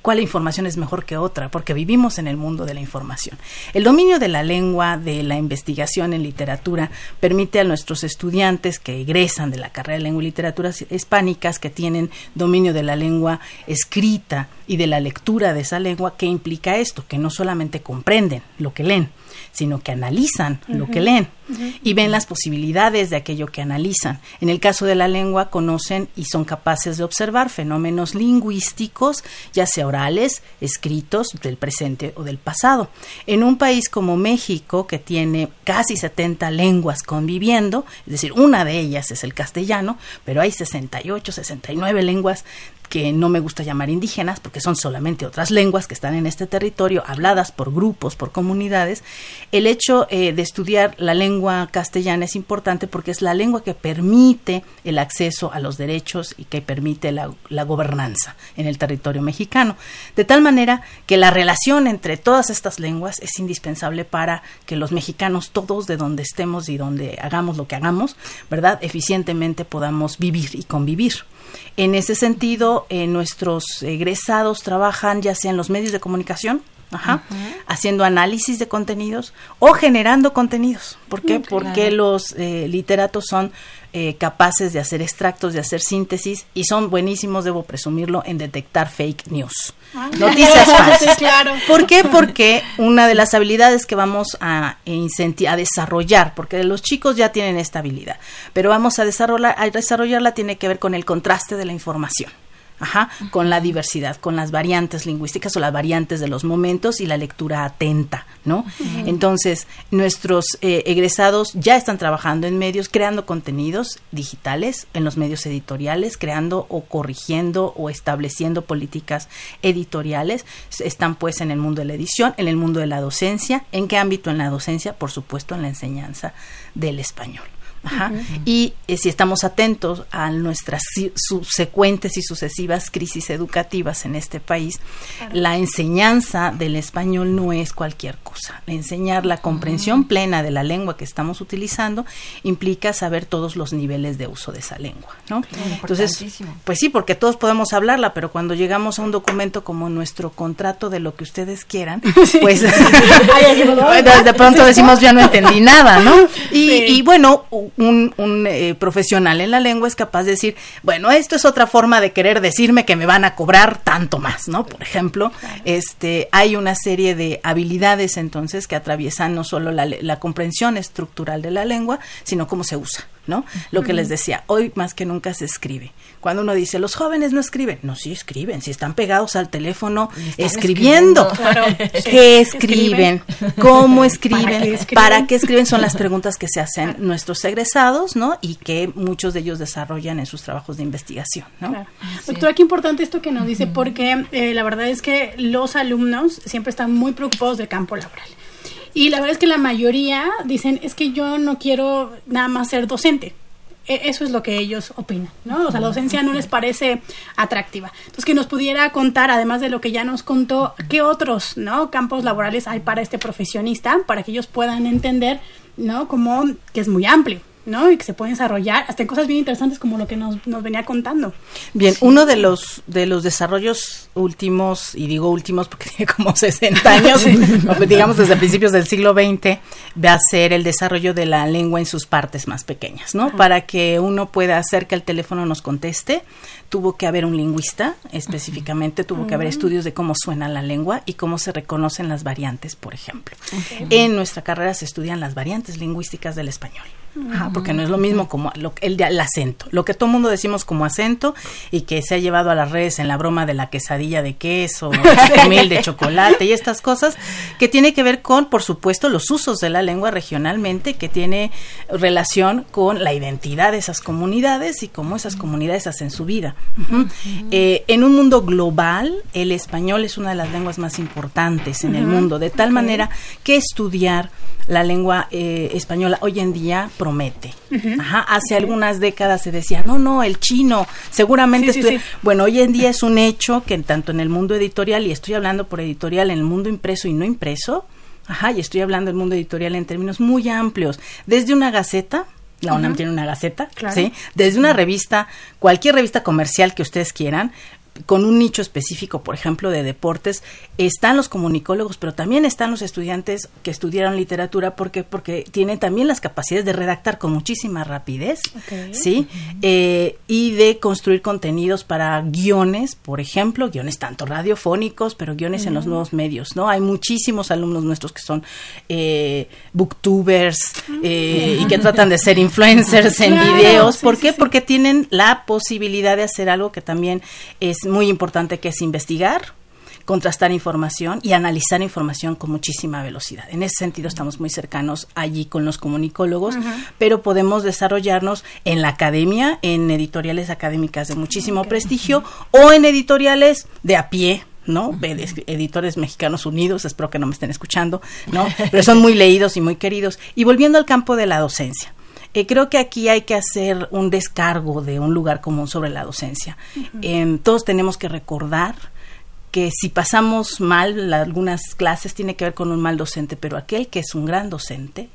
[SPEAKER 9] cuál información es mejor que otra, porque vivimos en el mundo de la información. El dominio de la lengua, de la investigación en literatura, permite a nuestros estudiantes que egresan de la carrera de lengua y literaturas hispánicas, que tienen dominio de la lengua escrita y de la lectura de esa lengua, ¿qué implica esto? Que no solamente comprenden lo que leen, sino que analizan lo que leen y ven las posibilidades de aquello que analizan. En el caso de la lengua, conocen y son capaces de observar fenómenos lingüísticos, ya sea orales, escritos, del presente o del pasado. En un país como México, que tiene casi 70 lenguas conviviendo, es decir, una de ellas es el castellano, pero hay 68, 69 lenguas que no me gusta llamar indígenas porque son solamente otras lenguas que están en este territorio habladas por grupos, por comunidades, el hecho eh, de estudiar la lengua castellana es importante porque es la lengua que permite el acceso a los derechos y que permite la, la gobernanza en el territorio mexicano. De tal manera que la relación entre todas estas lenguas es indispensable para que los mexicanos, todos de donde estemos y donde hagamos lo que hagamos, ¿verdad? Eficientemente podamos vivir y convivir. En ese sentido, eh, nuestros egresados trabajan ya sea en los medios de comunicación, haciendo análisis de contenidos o generando contenidos. ¿Por qué? Porque los eh, literatos son eh, capaces de hacer extractos, de hacer síntesis y son buenísimos, debo presumirlo, en detectar fake news. Ah. Noticias falsas. ¿Por qué? Porque una de las habilidades que vamos a, a desarrollar, porque los chicos ya tienen esta habilidad, pero vamos a, desarrollar, a desarrollarla tiene que ver con el contraste de la información. Ajá, con la diversidad, con las variantes lingüísticas o las variantes de los momentos y la lectura atenta, ¿no? Entonces, nuestros eh, egresados ya están trabajando en medios, creando contenidos digitales, en los medios editoriales, creando o corrigiendo o estableciendo políticas editoriales. Están pues en el mundo de la edición, en el mundo de la docencia. ¿En qué ámbito en la docencia? Por supuesto, en la enseñanza del español. Y eh, si estamos atentos a nuestras subsecuentes y sucesivas crisis educativas en este país, la enseñanza del español no es cualquier cosa. Enseñar la comprensión plena de la lengua que estamos utilizando implica saber todos los niveles de uso de esa lengua, ¿no? Entonces, pues sí, porque todos podemos hablarla, pero cuando llegamos a un documento como nuestro contrato de lo que ustedes quieran, pues de pronto decimos ya no entendí nada, ¿no? Y, y bueno, un, eh, profesional en la lengua es capaz de decir, bueno, esto es otra forma de querer decirme que me van a cobrar tanto más, ¿no? Por ejemplo, este, hay una serie de habilidades entonces que atraviesan no solo la, la comprensión estructural de la lengua, sino cómo se usa. ¿no? Lo que les decía, hoy más que nunca se escribe. Cuando uno dice, los jóvenes no escriben, no, sí escriben, si están pegados al teléfono escribiendo. ¿Qué escriben? ¿Cómo escriben? ¿Para qué escriben? Son las preguntas que se hacen nuestros egresados, ¿no? Y que muchos de ellos desarrollan en sus trabajos de investigación, ¿no?
[SPEAKER 2] Doctora, qué importante esto que nos dice, porque eh, la verdad es que los alumnos siempre están muy preocupados del campo laboral. Y la verdad es que la mayoría dicen, es que yo no quiero nada más ser docente. E, eso es lo que ellos opinan, ¿no? O sea, la docencia no les parece atractiva. Entonces, que nos pudiera contar, además de lo que ya nos contó, qué otros, ¿no? Campos laborales hay para este profesionista, para que ellos puedan entender, ¿no? Como que es muy amplio. ¿No? Y que se pueden desarrollar hasta en cosas bien interesantes como lo que nos, nos venía contando.
[SPEAKER 9] Bien, uno de los de los desarrollos últimos, y digo últimos porque tiene como 60 años, digamos desde principios del siglo XX, va a ser el desarrollo de la lengua en sus partes más pequeñas, ¿no? Para que uno pueda hacer que el teléfono nos conteste, tuvo que haber un lingüista específicamente, tuvo que haber estudios de cómo suena la lengua y cómo se reconocen las variantes, por ejemplo. En nuestra carrera se estudian las variantes lingüísticas del español porque no es lo mismo como el, el, acento. Lo que todo mundo decimos como acento y que se ha llevado a las redes en la broma de la quesadilla de queso, mil de chocolate y estas cosas, que tiene que ver con, por supuesto, los usos de la lengua regionalmente, que tiene relación con la identidad de esas comunidades y cómo esas comunidades hacen su vida. Eh, en un mundo global, el español es una de las lenguas más importantes en el mundo, de tal manera que estudiar la lengua eh, española hoy en día promete. hace algunas décadas se decía, no, no, el chino, seguramente. Bueno, hoy en día es un hecho que tanto en el mundo editorial, y estoy hablando por editorial, en el mundo impreso y no impreso, ajá, y estoy hablando del mundo editorial en términos muy amplios, desde una gaceta, la UNAM tiene una gaceta, ¿sí? Desde una revista, cualquier revista comercial que ustedes quieran, con un nicho específico, por ejemplo, de deportes, están los comunicólogos, pero también están los estudiantes que estudiaron literatura, porque porque tienen también las capacidades de redactar con muchísima rapidez, sí, eh, y de construir contenidos para guiones, por ejemplo, guiones tanto radiofónicos, pero guiones en los nuevos medios, ¿no? Hay muchísimos alumnos nuestros que son eh, booktubers eh, y que tratan de ser influencers en videos, ¿por qué? Porque tienen la posibilidad de hacer algo que también es muy importante que es investigar, contrastar información y analizar información con muchísima velocidad. En ese sentido estamos muy cercanos allí con los comunicólogos, pero podemos desarrollarnos en la academia, en editoriales académicas de muchísimo prestigio o en editoriales de a pie, ¿no? Editores Mexicanos Unidos, espero que no me estén escuchando, ¿no? Pero son muy leídos y muy queridos. Y volviendo al campo de la docencia. Eh, creo que aquí hay que hacer un descargo de un lugar común sobre la docencia. Em, todos tenemos que recordar que si pasamos mal algunas clases tiene que ver con un mal docente, pero aquel que es un gran docente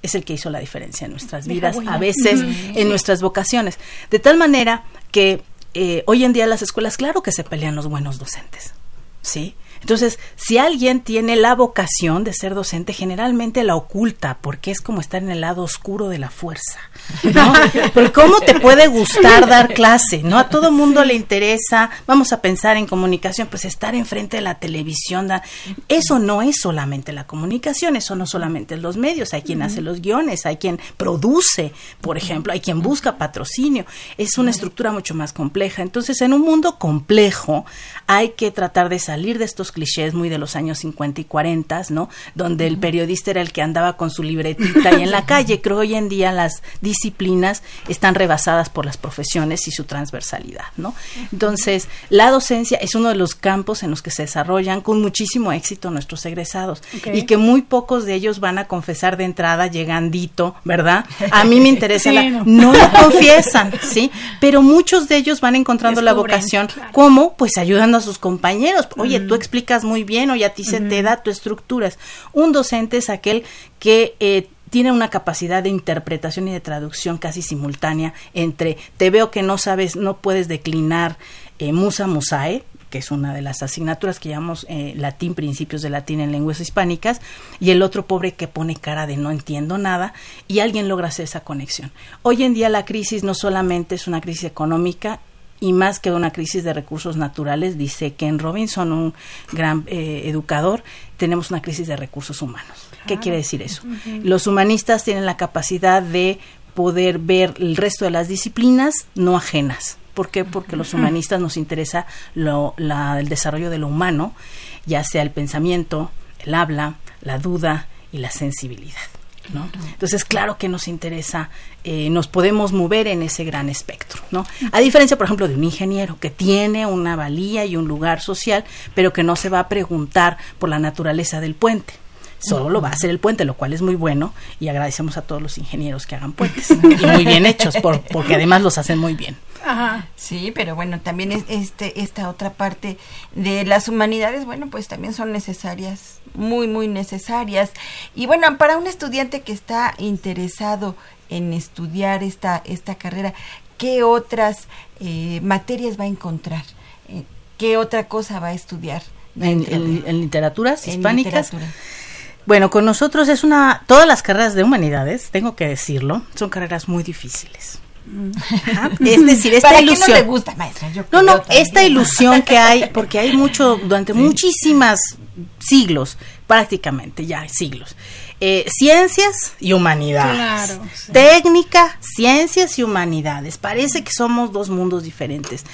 [SPEAKER 9] es el que hizo la diferencia en nuestras vidas, a veces en nuestras vocaciones. De tal manera que eh, hoy en día las escuelas, claro que se pelean los buenos docentes, ¿sí? Entonces, si alguien tiene la vocación de ser docente, generalmente la oculta porque es como estar en el lado oscuro de la fuerza. ¿no? Pero ¿cómo te puede gustar dar clase? ¿No? A todo mundo le interesa, vamos a pensar en comunicación, pues estar enfrente de la televisión. eso no es solamente la comunicación, eso no solamente los medios, hay quien hace los guiones, hay quien produce, por ejemplo, hay quien busca patrocinio. Es una estructura mucho más compleja. Entonces, en un mundo complejo, hay que tratar de salir de estos clichés muy de los años 50 y 40, ¿no? Donde el periodista era el que andaba con su libretita y en la calle. Creo hoy en día las disciplinas están rebasadas por las profesiones y su transversalidad, ¿no? Entonces, la docencia es uno de los campos en los que se desarrollan con muchísimo éxito nuestros egresados y que muy pocos de ellos van a confesar de entrada llegandito, ¿verdad? A mí me interesa no. lo confiesan, ¿sí? Pero muchos de ellos van encontrando la vocación como pues ayudando a sus compañeros. Oye, tú explicas muy bien o ya a ti se te da tu estructuras. Un docente es aquel que eh, tiene una capacidad de interpretación y de traducción casi simultánea entre te veo que no sabes, no puedes declinar eh, musa musae, que es una de las asignaturas que llamamos eh, latín, principios de latín en lenguas hispánicas, y el otro pobre que pone cara de no entiendo nada, y alguien logra hacer esa conexión. Hoy en día la crisis no solamente es una crisis económica, y más que una crisis de recursos naturales, dice Ken Robinson, un gran eh, educador, tenemos una crisis de recursos humanos. ¿Qué quiere decir eso? Los humanistas tienen la capacidad de poder ver el resto de las disciplinas no ajenas. ¿Por qué? Porque los humanistas nos interesa lo, el desarrollo de lo humano, ya sea el pensamiento, el habla, la duda y la sensibilidad. Entonces, claro que nos interesa, eh, nos podemos mover en ese gran espectro, ¿no? A diferencia, por ejemplo, de un ingeniero que tiene una valía y un lugar social, pero que no se va a preguntar por la naturaleza del puente solo lo va a hacer el puente, lo cual es muy bueno y agradecemos a todos los ingenieros que hagan puentes y muy bien hechos, por, porque además los hacen muy bien.
[SPEAKER 1] Ajá. Sí, pero bueno, también es este esta otra parte de las humanidades, bueno, pues también son necesarias, muy muy necesarias. Y bueno, para un estudiante que está interesado en estudiar esta esta carrera, ¿qué otras eh, materias va a encontrar? Eh, ¿Qué otra cosa va a estudiar?
[SPEAKER 9] En, literaturas hispánicas. Bueno, con nosotros es una, todas las carreras de humanidades, tengo que decirlo, son carreras muy difíciles. Es decir, esta ilusión. no
[SPEAKER 1] te gusta, maestra?
[SPEAKER 9] no, no, esta ilusión que hay, porque hay mucho, durante muchísimas siglos, prácticamente ya siglos, eh, ciencias y humanidades. Técnica, ciencias y humanidades. Parece que somos dos mundos diferentes.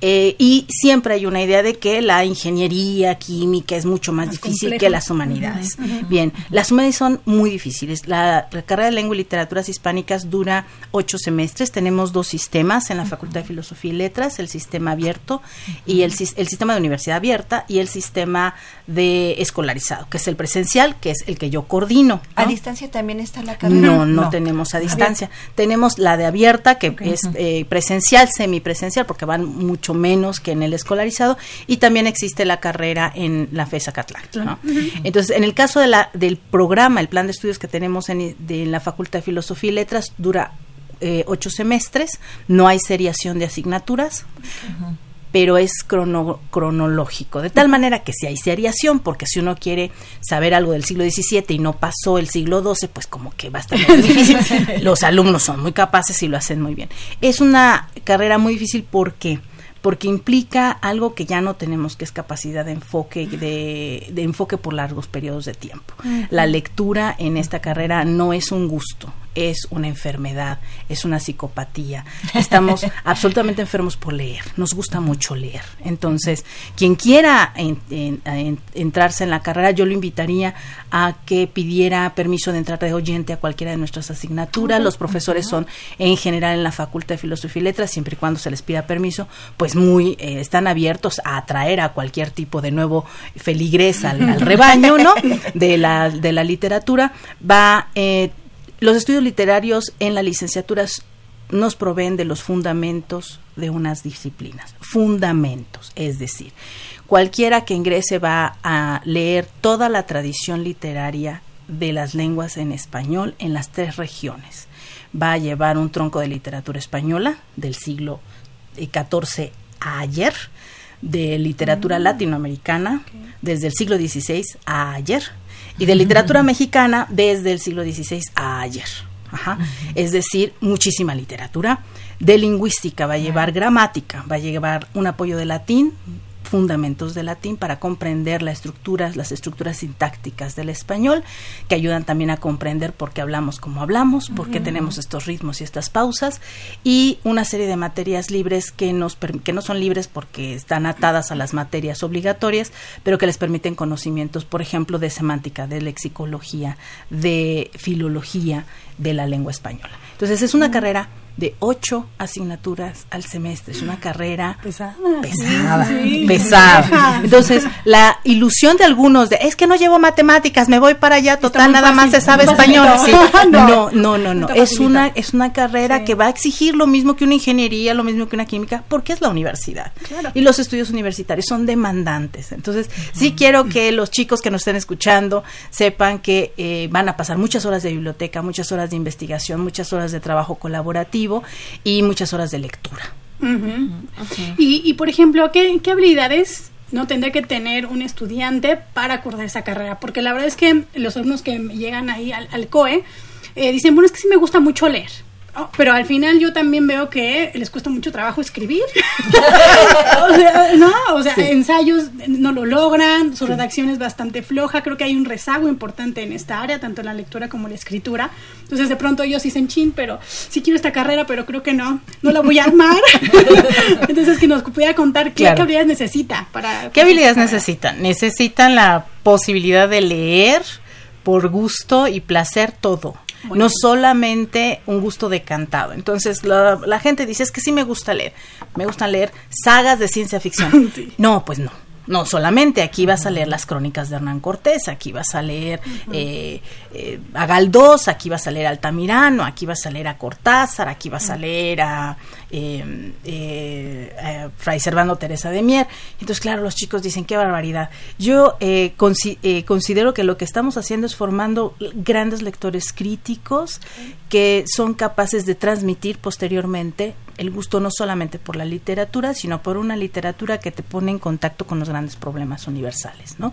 [SPEAKER 9] Eh, y siempre hay una idea de que la ingeniería química es mucho más, difícil que las humanidades. Bien, las humanidades son muy difíciles. La, carrera de lengua y literaturas hispánicas dura ocho semestres. Tenemos dos sistemas en la Facultad de Filosofía y Letras, el sistema abierto y el, el sistema de universidad abierta y el sistema de escolarizado, que es el presencial, que es el que yo coordino.
[SPEAKER 1] ¿A distancia también está la carrera?
[SPEAKER 9] No, no, tenemos a distancia. Tenemos la de abierta, que es eh, presencial, semipresencial, porque van mucho menos que en el escolarizado, y también existe la carrera en la FESA Catlán. Entonces, en el caso de la, del programa, el plan de estudios que tenemos en, de, la Facultad de Filosofía y Letras, dura eh, ocho semestres, no hay seriación de asignaturas pero es crono, cronológico, de tal manera que si hay seriación, porque si uno quiere saber algo del siglo XVII y no pasó el siglo XII, pues como que va a estar muy difícil. Los alumnos son muy capaces y lo hacen muy bien. Es una carrera muy difícil porque porque implica algo que ya no tenemos, que es capacidad de enfoque, de, de enfoque por largos periodos de tiempo. La lectura en esta carrera no es un gusto, es una enfermedad, es una psicopatía. Estamos absolutamente enfermos por leer, nos gusta mucho leer. Entonces, quien quiera entrarse en la carrera, yo lo invitaría a que pidiera permiso de entrar de oyente a cualquiera de nuestras asignaturas. Los profesores son en general en la Facultad de Filosofía y Letras, siempre y cuando se les pida permiso, pues muy eh, están abiertos a atraer a cualquier tipo de nuevo feligres al, rebaño, ¿no? De la, de la literatura. Va eh, los estudios literarios en la licenciatura nos proveen de los fundamentos de unas disciplinas, fundamentos, es decir, cualquiera que ingrese va a leer toda la tradición literaria de las lenguas en español en las tres regiones. Va a llevar un tronco de literatura española del siglo XIV a ayer, de literatura mm. latinoamericana desde el siglo XVI a ayer, y de literatura mexicana desde el siglo XVI a ayer. Es decir, muchísima literatura. De lingüística va a llevar gramática, va a llevar un apoyo de latín, fundamentos de latín para comprender las estructuras, las estructuras sintácticas del español, que ayudan también a comprender por qué hablamos como hablamos, por qué tenemos estos ritmos y estas pausas, y una serie de materias libres que, nos, que no son libres porque están atadas a las materias obligatorias, pero que les permiten conocimientos, por ejemplo, de semántica, de lexicología, de filología de la lengua española. Entonces es una carrera de ocho asignaturas al semestre. Es una carrera pesada, pesada, Entonces, la ilusión de algunos de, es que no llevo matemáticas, me voy para allá, total, nada más se sabe español. No, no, no, no. Es una, es una carrera que va a exigir lo mismo que una ingeniería, lo mismo que una química, porque es la universidad. Y los estudios universitarios son demandantes. Entonces, sí quiero que los chicos que nos estén escuchando sepan que eh, van a pasar muchas horas de biblioteca, muchas horas de investigación, muchas horas de trabajo colaborativo y muchas horas de lectura.
[SPEAKER 2] y, por ejemplo, ¿qué, habilidades no tendrá que tener un estudiante para cursar esa carrera? Porque la verdad es que los alumnos que llegan ahí al, COE eh, dicen, bueno, es que sí me gusta mucho leer Oh, pero al final yo también veo que les cuesta mucho trabajo escribir. o sea, no, o sea, ensayos no lo logran, su redacción es bastante floja, creo que hay un rezago importante en esta área, tanto en la lectura como en la escritura. Entonces de pronto ellos dicen, chin, pero sí quiero esta carrera, pero creo que no, no la voy a armar. Entonces que nos pudiera contar qué habilidades necesita para...
[SPEAKER 9] ¿Qué habilidades necesitan? Necesitan la posibilidad de leer por gusto y placer todo no solamente un gusto de cantado. Entonces la, gente dice, es que sí me gusta leer, me gusta leer sagas de ciencia ficción. No, pues no. No solamente, aquí vas a leer las crónicas de Hernán Cortés, aquí vas a leer eh, eh, a Galdós, aquí vas a leer a Altamirano, aquí vas a leer a Cortázar, aquí vas a leer a eh, eh, Fray Servando Teresa de Mier. Entonces, claro, los chicos dicen, qué barbaridad. Yo considero que lo que estamos haciendo es formando grandes lectores críticos que son capaces de transmitir posteriormente el gusto no solamente por la literatura, sino por una literatura que te pone en contacto con los grandes problemas universales. ¿no?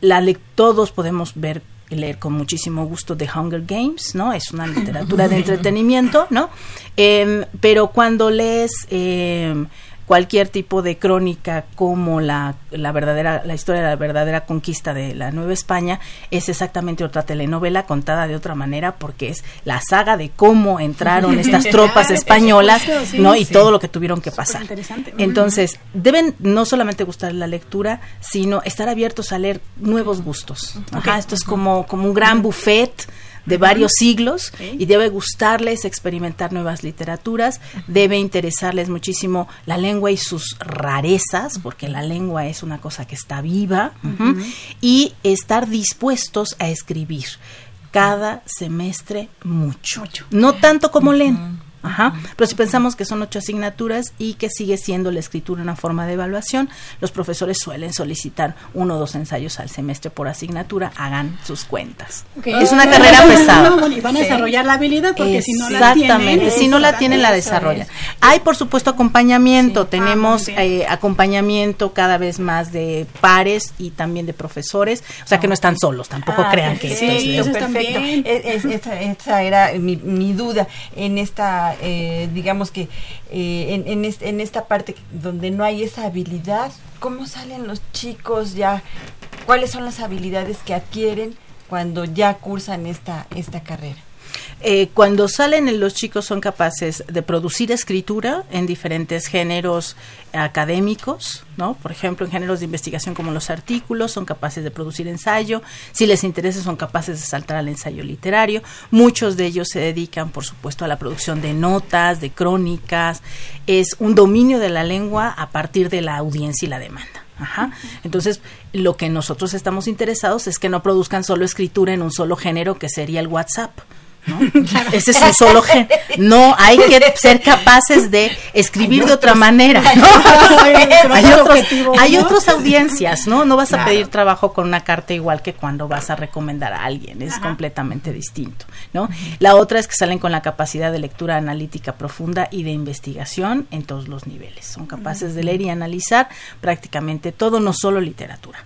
[SPEAKER 9] la todos podemos ver leer con muchísimo gusto The Hunger Games, ¿no? Es una literatura de entretenimiento, ¿no? Em, pero cuando lees em, cualquier tipo de crónica como la, la verdadera la historia de la verdadera conquista de la Nueva España es exactamente otra telenovela contada de otra manera porque es la saga de cómo entraron estas tropas españolas no y todo lo que tuvieron que pasar. entonces deben no solamente gustar la lectura sino estar abiertos a leer nuevos gustos. Esto es como como un gran buffet de varios siglos y debe gustarles experimentar nuevas literaturas, debe interesarles muchísimo la lengua y sus rarezas, porque la lengua es una cosa que está viva, y estar dispuestos a escribir cada semestre mucho. No tanto como leen Ajá. Pero si pensamos que son ocho asignaturas y que sigue siendo la escritura una forma de evaluación, los profesores suelen solicitar uno o dos ensayos al semestre por asignatura, hagan sus cuentas. Es una carrera pesada.
[SPEAKER 2] y van a desarrollar la habilidad porque si no la tienen.
[SPEAKER 9] Exactamente, si no la tienen, la desarrollan. Hay, por supuesto, acompañamiento. Tenemos eh, acompañamiento cada vez más de pares y también de profesores. O sea, que no están solos, tampoco
[SPEAKER 1] Ah,
[SPEAKER 9] crean que esto es-
[SPEAKER 1] perfecto. Es- es- era mi, mi duda en esta, eh, digamos que eh, en, en, est- en esta parte donde no hay esa habilidad, ¿cómo salen los chicos ya? ¿Cuáles son las habilidades que adquieren cuando ya cursan esta, esta carrera?
[SPEAKER 9] Eh, cuando salen los chicos son capaces de producir escritura en diferentes géneros académicos, ¿no? Por ejemplo, en géneros de investigación como los artículos, son capaces de producir ensayo, si les interesa son capaces de saltar al ensayo literario. Muchos de ellos se dedican, por supuesto, a la producción de notas, de crónicas. Es un dominio de la lengua a partir de la audiencia y la demanda. Ajá. Entonces, lo que nosotros estamos interesados es que no produzcan solo escritura en un solo género que sería el WhatsApp. ¿No? Ese es un solo género. No, hay que ser capaces de escribir de otra manera. ¿no? hay, otros, hay otras audiencias, ¿no? No vas a pedir trabajo con una carta igual que cuando vas a recomendar a alguien, es completamente distinto, ¿no? La otra es que salen con la capacidad de lectura analítica profunda y de investigación en todos los niveles. Son capaces de leer y analizar prácticamente todo, no solo literatura.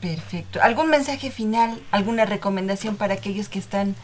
[SPEAKER 1] Perfecto. ¿Algún mensaje final, alguna recomendación para aquellos que están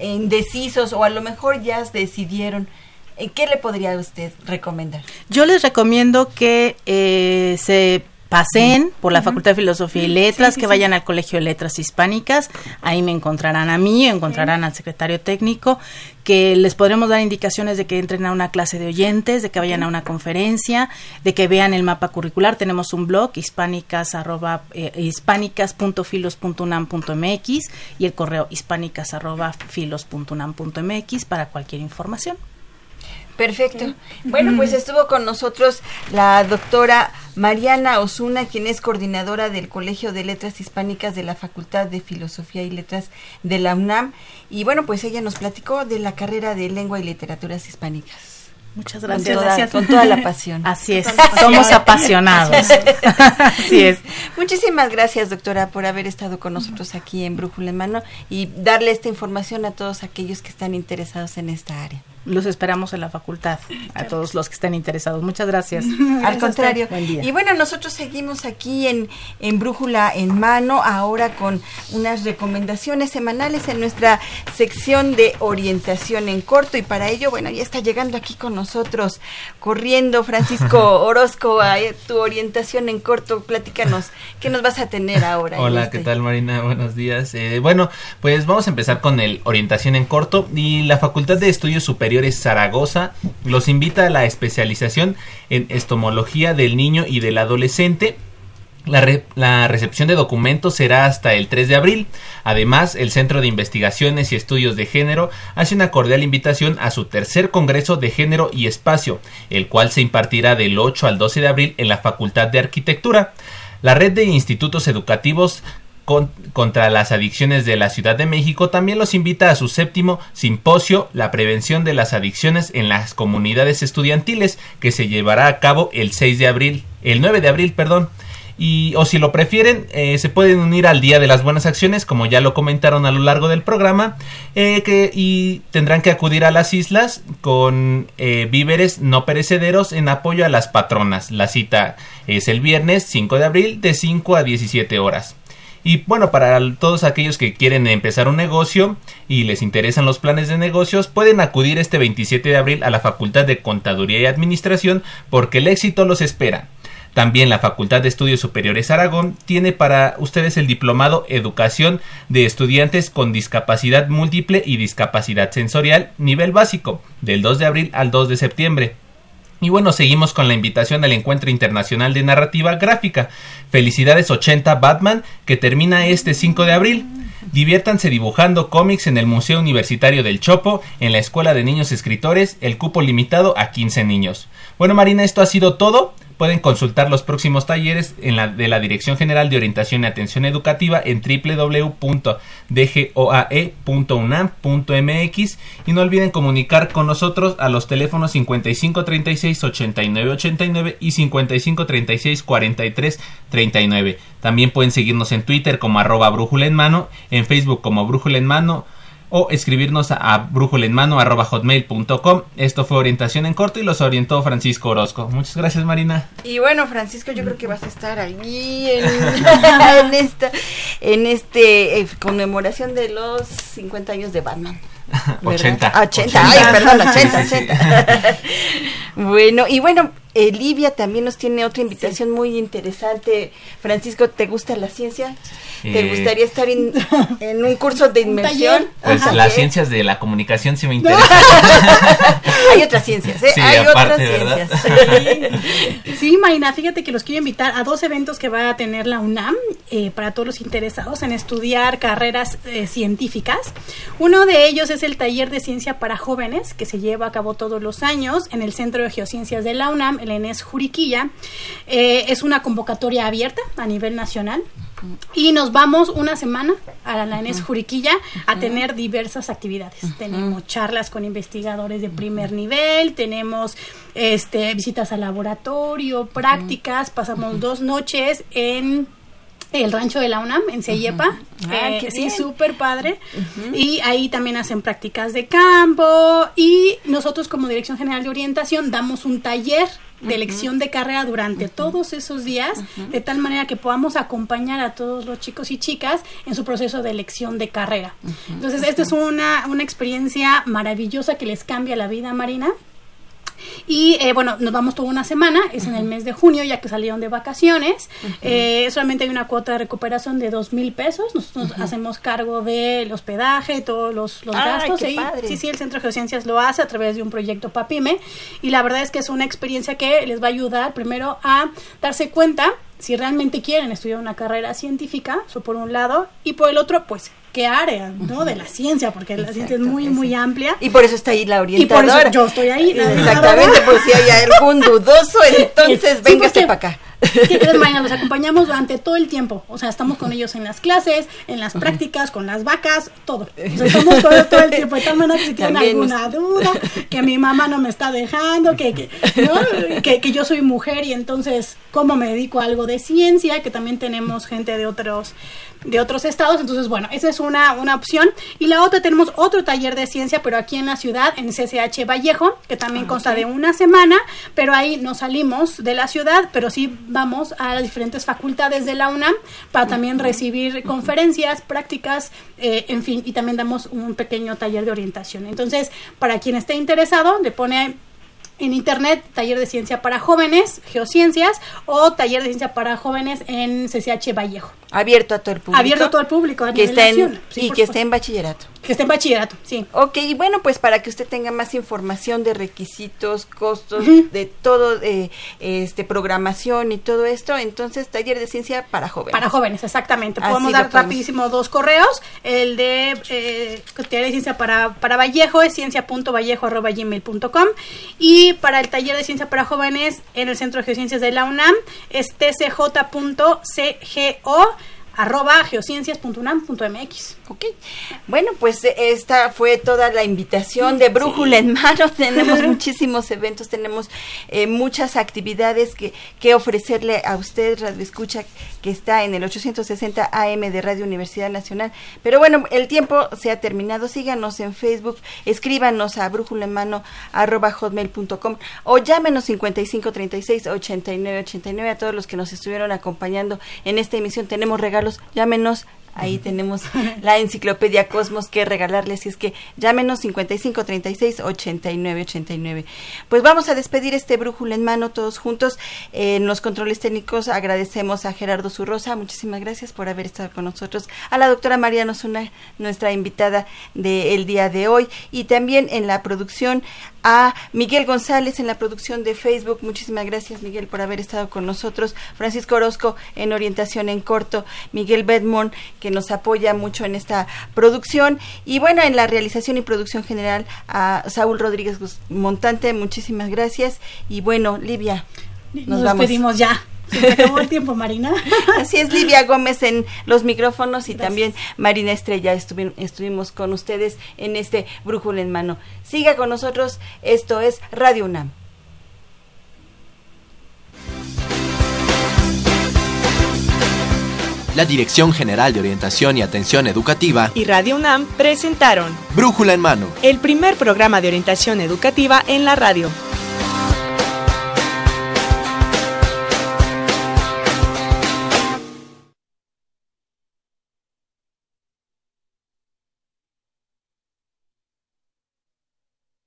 [SPEAKER 1] indecisos o a lo mejor ya decidieron? ¿En ¿Qué le podría usted recomendar?
[SPEAKER 9] Yo les recomiendo que eh, se paseen por la Facultad de Filosofía y Letras, que vayan al Colegio de Letras Hispánicas, ahí me encontrarán a mí, encontrarán al secretario técnico, que les podremos dar indicaciones de que entren a una clase de oyentes, de que vayan a una conferencia, de que vean el mapa curricular, tenemos un blog, hispánicas, arroba, eh, hispánicas.filos.unam.mx y el correo hispánicas, arroba, filos.unam.mx para cualquier información.
[SPEAKER 1] Perfecto. Bueno, pues estuvo con nosotros la doctora Mariana Osuna, quien es coordinadora del Colegio de Letras Hispánicas de la Facultad de Filosofía y Letras de la UNAM. Y bueno, pues ella nos platicó de la carrera de Lengua y Literaturas Hispánicas.
[SPEAKER 9] Muchas
[SPEAKER 1] Con
[SPEAKER 9] gracias.
[SPEAKER 1] toda, con toda la pasión.
[SPEAKER 9] Así es, somos apasionados. Así es.
[SPEAKER 1] Muchísimas gracias, doctora, por haber estado con nosotros aquí en Brújula en Mano y darle esta información a todos aquellos que están interesados en esta área.
[SPEAKER 9] Los esperamos en la facultad, a todos los que estén interesados. Muchas gracias.
[SPEAKER 1] Al contrario.
[SPEAKER 9] Buen día.
[SPEAKER 1] Y bueno, nosotros seguimos aquí en, en Brújula en Mano, ahora con unas recomendaciones semanales en nuestra sección de orientación en corto. Y para ello, bueno, ya está llegando aquí con nosotros, corriendo Francisco Orozco, a eh, tu orientación en corto. Platícanos, ¿qué nos vas a tener ahora?
[SPEAKER 3] Hola,
[SPEAKER 1] este-
[SPEAKER 3] ¿qué tal Marina? Buenos días. Eh, bueno, pues vamos a empezar con el orientación en corto y la Facultad de Estudios Superiores Zaragoza los invita a la especialización en estomología del niño y del adolescente. La, la recepción de documentos será hasta el 3 de abril. Además, el Centro de Investigaciones y Estudios de Género hace una cordial invitación a su tercer Congreso de Género y Espacio, el cual se impartirá del 8 al 12 de abril en la Facultad de Arquitectura. La red de institutos educativos con- contra las adicciones de la Ciudad de México también los invita a su séptimo simposio La prevención de las adicciones en las comunidades estudiantiles que se llevará a cabo el 6 de abril, el 9 de abril, perdón. Y, o si lo prefieren, eh, se pueden unir al Día de las Buenas Acciones, como ya lo comentaron a lo largo del programa, eh, que, y tendrán que acudir a las islas con eh, víveres no perecederos en apoyo a las patronas. La cita es el viernes 5 de abril de 5 a 17 horas. Y bueno, para todos aquellos que quieren empezar un negocio y les interesan los planes de negocios, pueden acudir este 27 de abril a la Facultad de Contaduría y Administración porque el éxito los espera. También la Facultad de Estudios Superiores Aragón tiene para ustedes el diplomado Educación de Estudiantes con Discapacidad Múltiple y Discapacidad Sensorial, nivel básico, del 2 de abril al 2 de septiembre. Y bueno, seguimos con la invitación al Encuentro Internacional de Narrativa Gráfica. Felicidades 80 Batman, que termina este 5 de abril. Diviértanse dibujando cómics en el Museo Universitario del Chopo, en la Escuela de Niños Escritores, el cupo limitado a 15 niños. Bueno, Marina, esto ha sido todo. Pueden consultar los próximos talleres en la, de la Dirección General de Orientación y Atención Educativa en www.dgoae.unam.mx y no olviden comunicar con nosotros a los teléfonos 55 36 89 89 y 55 36 43 39. También pueden seguirnos en Twitter como arroba brújula en mano, en Facebook como brújula en mano o escribirnos a hotmail.com Esto fue Orientación en Corto y los orientó Francisco Orozco. Muchas gracias, Marina.
[SPEAKER 1] Y bueno, Francisco, yo creo que vas a estar ahí en, esta en este eh, conmemoración de los 50 años de Batman.
[SPEAKER 3] 80.
[SPEAKER 1] 80. ay, perdón, 80, 80. bueno, y bueno, Livia también nos tiene otra invitación muy interesante. Francisco, ¿te gusta la ciencia? ¿Te eh, gustaría estar en, un curso de inmersión?
[SPEAKER 3] Pues las ciencias de la comunicación sí me interesan.
[SPEAKER 1] Hay otras ciencias, ¿eh? Hay otras ciencias.
[SPEAKER 2] Sí. Marina, fíjate que los quiero invitar a dos eventos que va a tener la UNAM eh, para todos los interesados en estudiar carreras eh, científicas. Uno de ellos es el taller de ciencia para jóvenes que se lleva a cabo todos los años en el Centro de Geociencias de la UNAM, el ENES Juriquilla. es una convocatoria abierta a nivel nacional. Y nos vamos una semana a la ENES Juriquilla a tener diversas actividades. Tenemos charlas con investigadores de primer nivel, tenemos este visitas al laboratorio, prácticas, pasamos dos noches en el rancho de la UNAM en Seyepa, ah, que sí, súper padre. Y ahí también hacen prácticas de campo. Y nosotros como Dirección General de Orientación damos un taller de elección de carrera durante todos esos días, de tal manera que podamos acompañar a todos los chicos y chicas en su proceso de elección de carrera. Entonces, esta es una, una experiencia maravillosa que les cambia la vida, Marina. Y eh, bueno, nos vamos toda una semana, es en el mes de junio, ya que salieron de vacaciones. Eh, solamente hay una cuota de recuperación de dos mil pesos. Nosotros hacemos cargo del hospedaje, todos los, los gastos. Sí, sí, el Centro de Geociencias lo hace a través de un proyecto PAPIME. Y la verdad es que es una experiencia que les va a ayudar primero a darse cuenta si realmente quieren estudiar una carrera científica, eso por un lado, y por el otro, pues qué área, ¿no? De la ciencia, porque la ciencia es muy, muy amplia.
[SPEAKER 1] Y por eso está ahí la orientadora.
[SPEAKER 2] Y por eso yo estoy ahí.
[SPEAKER 1] Exactamente, por si hay algún dudoso, entonces venga para acá.
[SPEAKER 2] ¿Qué crees, Marina? Los acompañamos durante todo el tiempo. O sea, estamos con ellos en las clases, en las prácticas, con las vacas, todo. O sea, estamos todo, todo el tiempo. De tal manera que si tienen alguna duda, que mi mamá no me está dejando, que, que, ¿no? que, que yo soy mujer y entonces, ¿cómo me dedico a algo de ciencia? Que también tenemos gente de otros de otros estados. Entonces, bueno, esa es una, una opción. Y la otra, tenemos otro taller de ciencia, pero aquí en la ciudad, en CCH Vallejo, que también ah, consta de una semana, pero ahí no salimos de la ciudad, pero sí vamos a las diferentes facultades de la UNAM para también recibir conferencias, prácticas, eh, en fin, y también damos un pequeño taller de orientación. Entonces, para quien esté interesado, le pone en internet, taller de ciencia para jóvenes, geociencias, o taller de ciencia para jóvenes en CCH Vallejo.
[SPEAKER 1] Abierto a todo el público.
[SPEAKER 2] Abierto a todo el público.
[SPEAKER 1] que está en, y que esté en bachillerato.
[SPEAKER 2] Que esté en bachillerato, sí.
[SPEAKER 1] Ok, y bueno, pues para que usted tenga más información de requisitos, costos, de todo, eh, este programación y todo esto, entonces taller de ciencia para jóvenes.
[SPEAKER 2] Para jóvenes, exactamente. Podemos dar rapidísimo dos correos. El de eh, taller de ciencia para, para Vallejo es ciencia.vallejo.gmail.com y para el taller de ciencia para jóvenes en el Centro de Geociencias de la UNAM es tcj.cgo arroba geociencias.unam.mx.
[SPEAKER 1] Ok. Bueno, pues esta fue toda la invitación de Brújula en Mano. Tenemos muchísimos eventos, tenemos eh, muchas actividades que, que ofrecerle a usted, Radio Escucha, que está en el 860 AM de Radio Universidad Nacional. Pero bueno, el tiempo se ha terminado. Síganos en Facebook, escríbanos a brújula en mano arroba hotmail.com o llámenos 5536 8989 a todos los que nos estuvieron acompañando en esta emisión. Tenemos regalos, llámenos Ahí tenemos la enciclopedia Cosmos que regalarles. Y es que llámenos 55 36 89 89. Pues vamos a despedir este brújula en mano todos juntos. en los controles técnicos agradecemos a Gerardo Zurrosa. Muchísimas gracias por haber estado con nosotros. A la doctora María Nosuna, nuestra invitada del día de hoy. Y también en la producción a Miguel González en la producción de Facebook. Muchísimas gracias, Miguel, por haber estado con nosotros. Francisco Orozco en orientación en corto. Miguel Bedmont, que nos apoya mucho en esta producción. Y bueno, en la realización y producción general a Saúl Rodríguez Montante. Muchísimas gracias. Y bueno, Livia.
[SPEAKER 2] Nos, despedimos ya. Se acabó el tiempo, Marina.
[SPEAKER 1] Así es, Livia Gómez en los micrófonos y también Marina Estrella estuvimos con ustedes en este Brújula en Mano. Siga con nosotros, esto es Radio UNAM.
[SPEAKER 8] La Dirección General de Orientación y Atención Educativa
[SPEAKER 4] y Radio UNAM presentaron
[SPEAKER 8] Brújula en Mano,
[SPEAKER 4] el primer programa de orientación educativa en la radio.